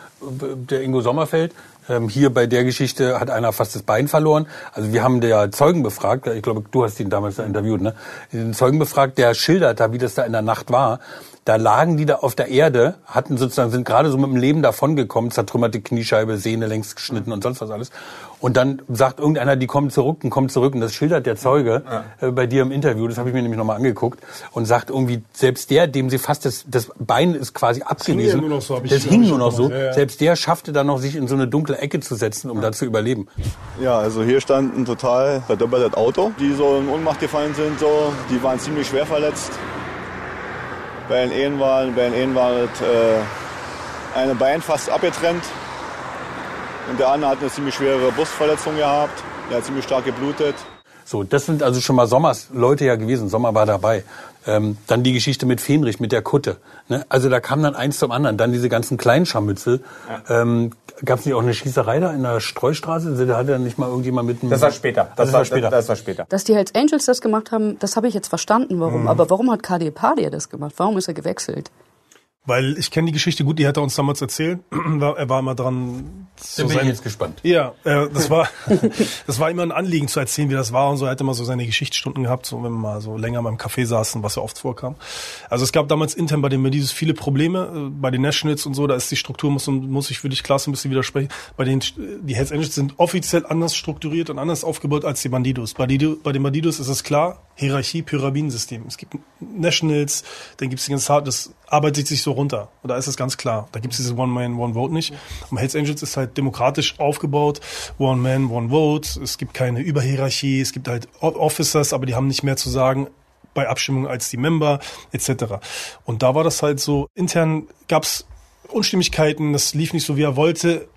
der Ingo Sommerfeld. Ähm, hier bei der Geschichte hat einer fast das Bein verloren. Also wir haben der Zeugen befragt, ich glaube, du hast ihn damals interviewt, ne? Den Zeugen befragt, der schildert da, wie das da in der Nacht war. Da lagen die da auf der Erde, hatten sozusagen, sind gerade so mit dem Leben davongekommen, zertrümmerte Kniescheibe, Sehne längst geschnitten und sonst was alles. Und dann sagt irgendeiner, die kommen zurück und kommen zurück. Und das schildert der Zeuge ja. äh, bei dir im Interview, das habe ich mir nämlich nochmal angeguckt, und sagt irgendwie, selbst der, dem sie fast das, das Bein ist quasi abgewiesen, das, so, das hing nur noch so, ja, ja. selbst der schaffte dann noch, sich in so eine dunkle Ecke zu setzen, um da zu überleben. Ja, also hier stand ein total verdoppertes Auto, die so in Ohnmacht gefallen sind, so, die waren ziemlich schwer verletzt bei den Ehen war, bei den Ehen war äh, eine Bein fast abgetrennt und der andere hat eine ziemlich schwere Brustverletzung gehabt. Der hat ziemlich stark geblutet. So, das sind also schon mal Sommers Leute ja gewesen. Sommer war dabei. Ähm, dann die Geschichte mit Fenrich, mit der Kutte. Ne? Also da kam dann eins zum anderen. Dann diese ganzen Kleinscharmützel. Ja. Ähm, Gab es nicht auch eine Schießerei da in der Streustraße? Da hatte dann nicht mal irgendjemand mit einem... Das war später. Das, das war, war, später. Das, das, war später. Dass die Hells Angels das gemacht haben, das habe ich jetzt verstanden, warum. Mhm. Aber warum hat KD Padia das gemacht? Warum ist er gewechselt? Weil ich kenne die Geschichte gut, die hat er uns damals erzählt. er war immer dran. So bin ich jetzt gespannt. Ja, äh, das war das war immer ein Anliegen zu erzählen, wie das war und so. Er hatte immer so seine Geschichtsstunden gehabt, so wenn wir mal so länger mal im Café saßen, was ja oft vorkam. Also es gab damals intern bei den Medisus viele Probleme, äh, bei den Nationals und so, da ist die Struktur, muss, muss ich wirklich klar so ein bisschen widersprechen. Bei den die Hells Angels sind offiziell anders strukturiert und anders aufgebaut als die Bandidos. Bei, die, bei den Bandidos ist es klar, Hierarchie, Pyramidensystem. Es gibt Nationals, dann gibt es die ganze das arbeitet sich so runter. Und da ist es ganz klar. Da gibt es diese One-Man, One-Vote nicht. Und Hells Angels ist halt demokratisch aufgebaut. One-Man, One-Vote. Es gibt keine Überhierarchie. Es gibt halt Officers, aber die haben nicht mehr zu sagen bei Abstimmungen als die Member etc. Und da war das halt so, intern gab es Unstimmigkeiten, das lief nicht so, wie er wollte.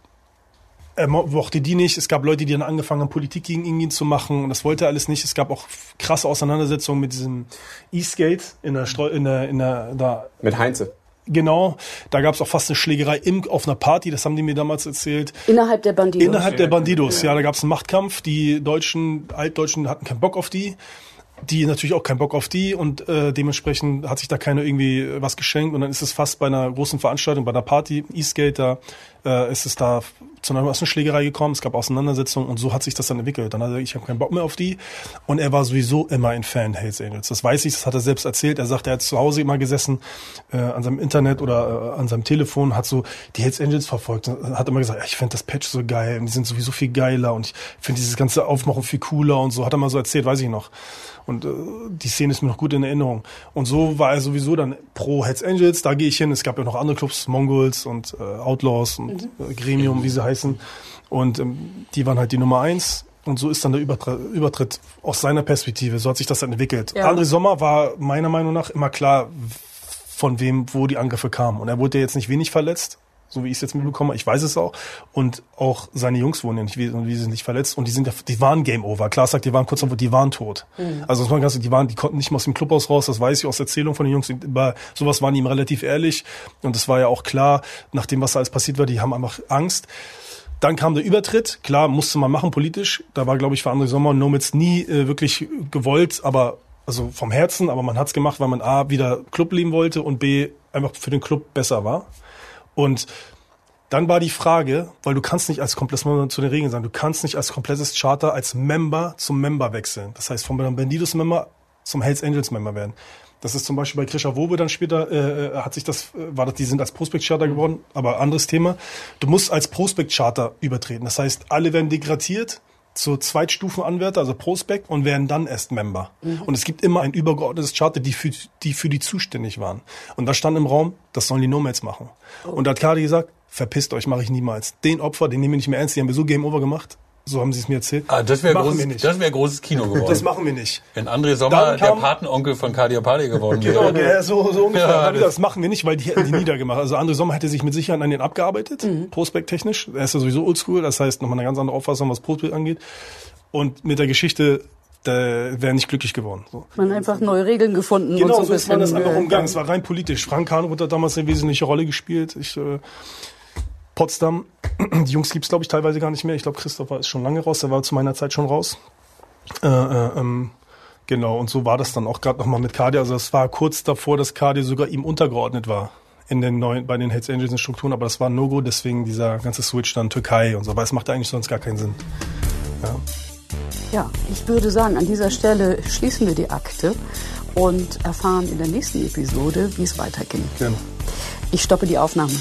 Er mochte die nicht. Es gab Leute, die dann angefangen haben, Politik gegen ihn zu machen. Und das wollte er alles nicht. Es gab auch krasse Auseinandersetzungen mit diesem Eastgate in der, Streu in der, in der, da. Mit Heinze. Genau, da gab es auch fast eine Schlägerei im, auf einer Party, das haben die mir damals erzählt. Innerhalb der Bandidos. Innerhalb der Bandidos, ja, ja da gab es einen Machtkampf. Die Deutschen, Altdeutschen hatten keinen Bock auf die die natürlich auch keinen Bock auf die und äh, dementsprechend hat sich da keiner irgendwie was geschenkt und dann ist es fast bei einer großen Veranstaltung, bei einer Party, Eastgate, da äh, ist es da zu einer Massenschlägerei gekommen, es gab Auseinandersetzungen und so hat sich das dann entwickelt. Dann hat er ich habe keinen Bock mehr auf die und er war sowieso immer ein Fan Hells Angels. Das weiß ich, das hat er selbst erzählt. Er sagt, er hat zu Hause immer gesessen äh, an seinem Internet oder äh, an seinem Telefon, hat so die Hells Angels verfolgt und hat immer gesagt, ja, ich finde das Patch so geil und die sind sowieso viel geiler und ich finde dieses ganze Aufmachen viel cooler und so, hat er mal so erzählt, weiß ich noch. Und äh, die Szene ist mir noch gut in Erinnerung. Und so war er sowieso dann pro Hells Angels, da gehe ich hin. Es gab ja noch andere Clubs, Mongols und äh, Outlaws und mhm. äh, Gremium, wie sie heißen. Und ähm, die waren halt die Nummer eins. Und so ist dann der Übertritt, Übertritt aus seiner Perspektive. So hat sich das dann entwickelt. Ja. André Sommer war meiner Meinung nach immer klar, von wem, wo die Angriffe kamen. Und er wurde ja jetzt nicht wenig verletzt so wie ich es jetzt mitbekomme. Ich weiß es auch. Und auch seine Jungs wurden ja nicht, nicht verletzt. Und die sind, die waren Game Over. Klar sagt, die waren kurz davor, die waren tot. Mhm. Also das war ganz, die waren, die konnten nicht mehr aus dem Clubhaus raus. Das weiß ich aus Erzählung von den Jungs. Bei sowas waren die ihm relativ ehrlich. Und es war ja auch klar, nach dem, was da alles passiert war, die haben einfach Angst. Dann kam der Übertritt. Klar, musste man machen politisch. Da war, glaube ich, für André Sommer und Nomitz nie äh, wirklich gewollt, aber also vom Herzen, aber man hat's gemacht, weil man A, wieder Club leben wollte und B, einfach für den Club besser war. Und dann war die Frage, weil du kannst nicht als komplettes Member zu den Regeln sagen, du kannst nicht als komplettes Charter als Member zum Member wechseln. Das heißt, vom Bandidos Member zum Hells Angels Member werden. Das ist zum Beispiel bei Krisha Wobe dann später, äh, äh hat sich das, äh, war das, die sind als Prospect Charter geworden, aber anderes Thema. Du musst als Prospect Charter übertreten. Das heißt, alle werden degradiert zur Zweitstufenanwärter, also Prospect, und werden dann erst Member. Mhm. Und es gibt immer ein übergeordnetes Charter, die für, die für die zuständig waren. Und da stand im Raum, das sollen die Nomads machen. Und da hat Kadi gesagt, verpisst euch, mache ich niemals. Den Opfer, den nehmen wir nicht mehr ernst, die haben wir so Game Over gemacht. So haben sie es mir erzählt. Ah, das wäre groß, das wäre großes Kino geworden. Das machen wir nicht. Wenn André Sommer der Patenonkel von Kadia Pali geworden wäre. Genau, ja, so, so ungefähr. Ja, das, das, machen wir nicht, weil die hätten die niedergemacht. Also André Sommer hätte sich mit Sicherheit an den abgearbeitet, mhm. prospekttechnisch. Er ist ja sowieso oldschool, das heißt nochmal eine ganz andere Auffassung, was Prospekt angeht. Und mit der Geschichte da wäre nicht glücklich geworden. So. Man hat einfach neue Regeln gefunden. Genau, und so, so ist man das einfach umgegangen. Es war rein politisch. Frank Hahnroth hat damals eine wesentliche Rolle gespielt. Ich, äh, Potsdam, die Jungs gibt's glaube ich teilweise gar nicht mehr. Ich glaube, Christopher ist schon lange raus. Der war zu meiner Zeit schon raus. Äh, äh, ähm, genau, und so war das dann auch gerade nochmal mit Kadi. Also es war kurz davor, dass Kadi sogar ihm untergeordnet war in den neuen, bei den Hells Angels Strukturen, aber das war No-Go, deswegen dieser ganze Switch dann Türkei und so, weil es macht eigentlich sonst gar keinen Sinn. Ja. Ja, ich würde sagen, an dieser Stelle schließen wir die Akte und erfahren in der nächsten Episode, wie es weiterging. Gerne. Ich stoppe die Aufnahme.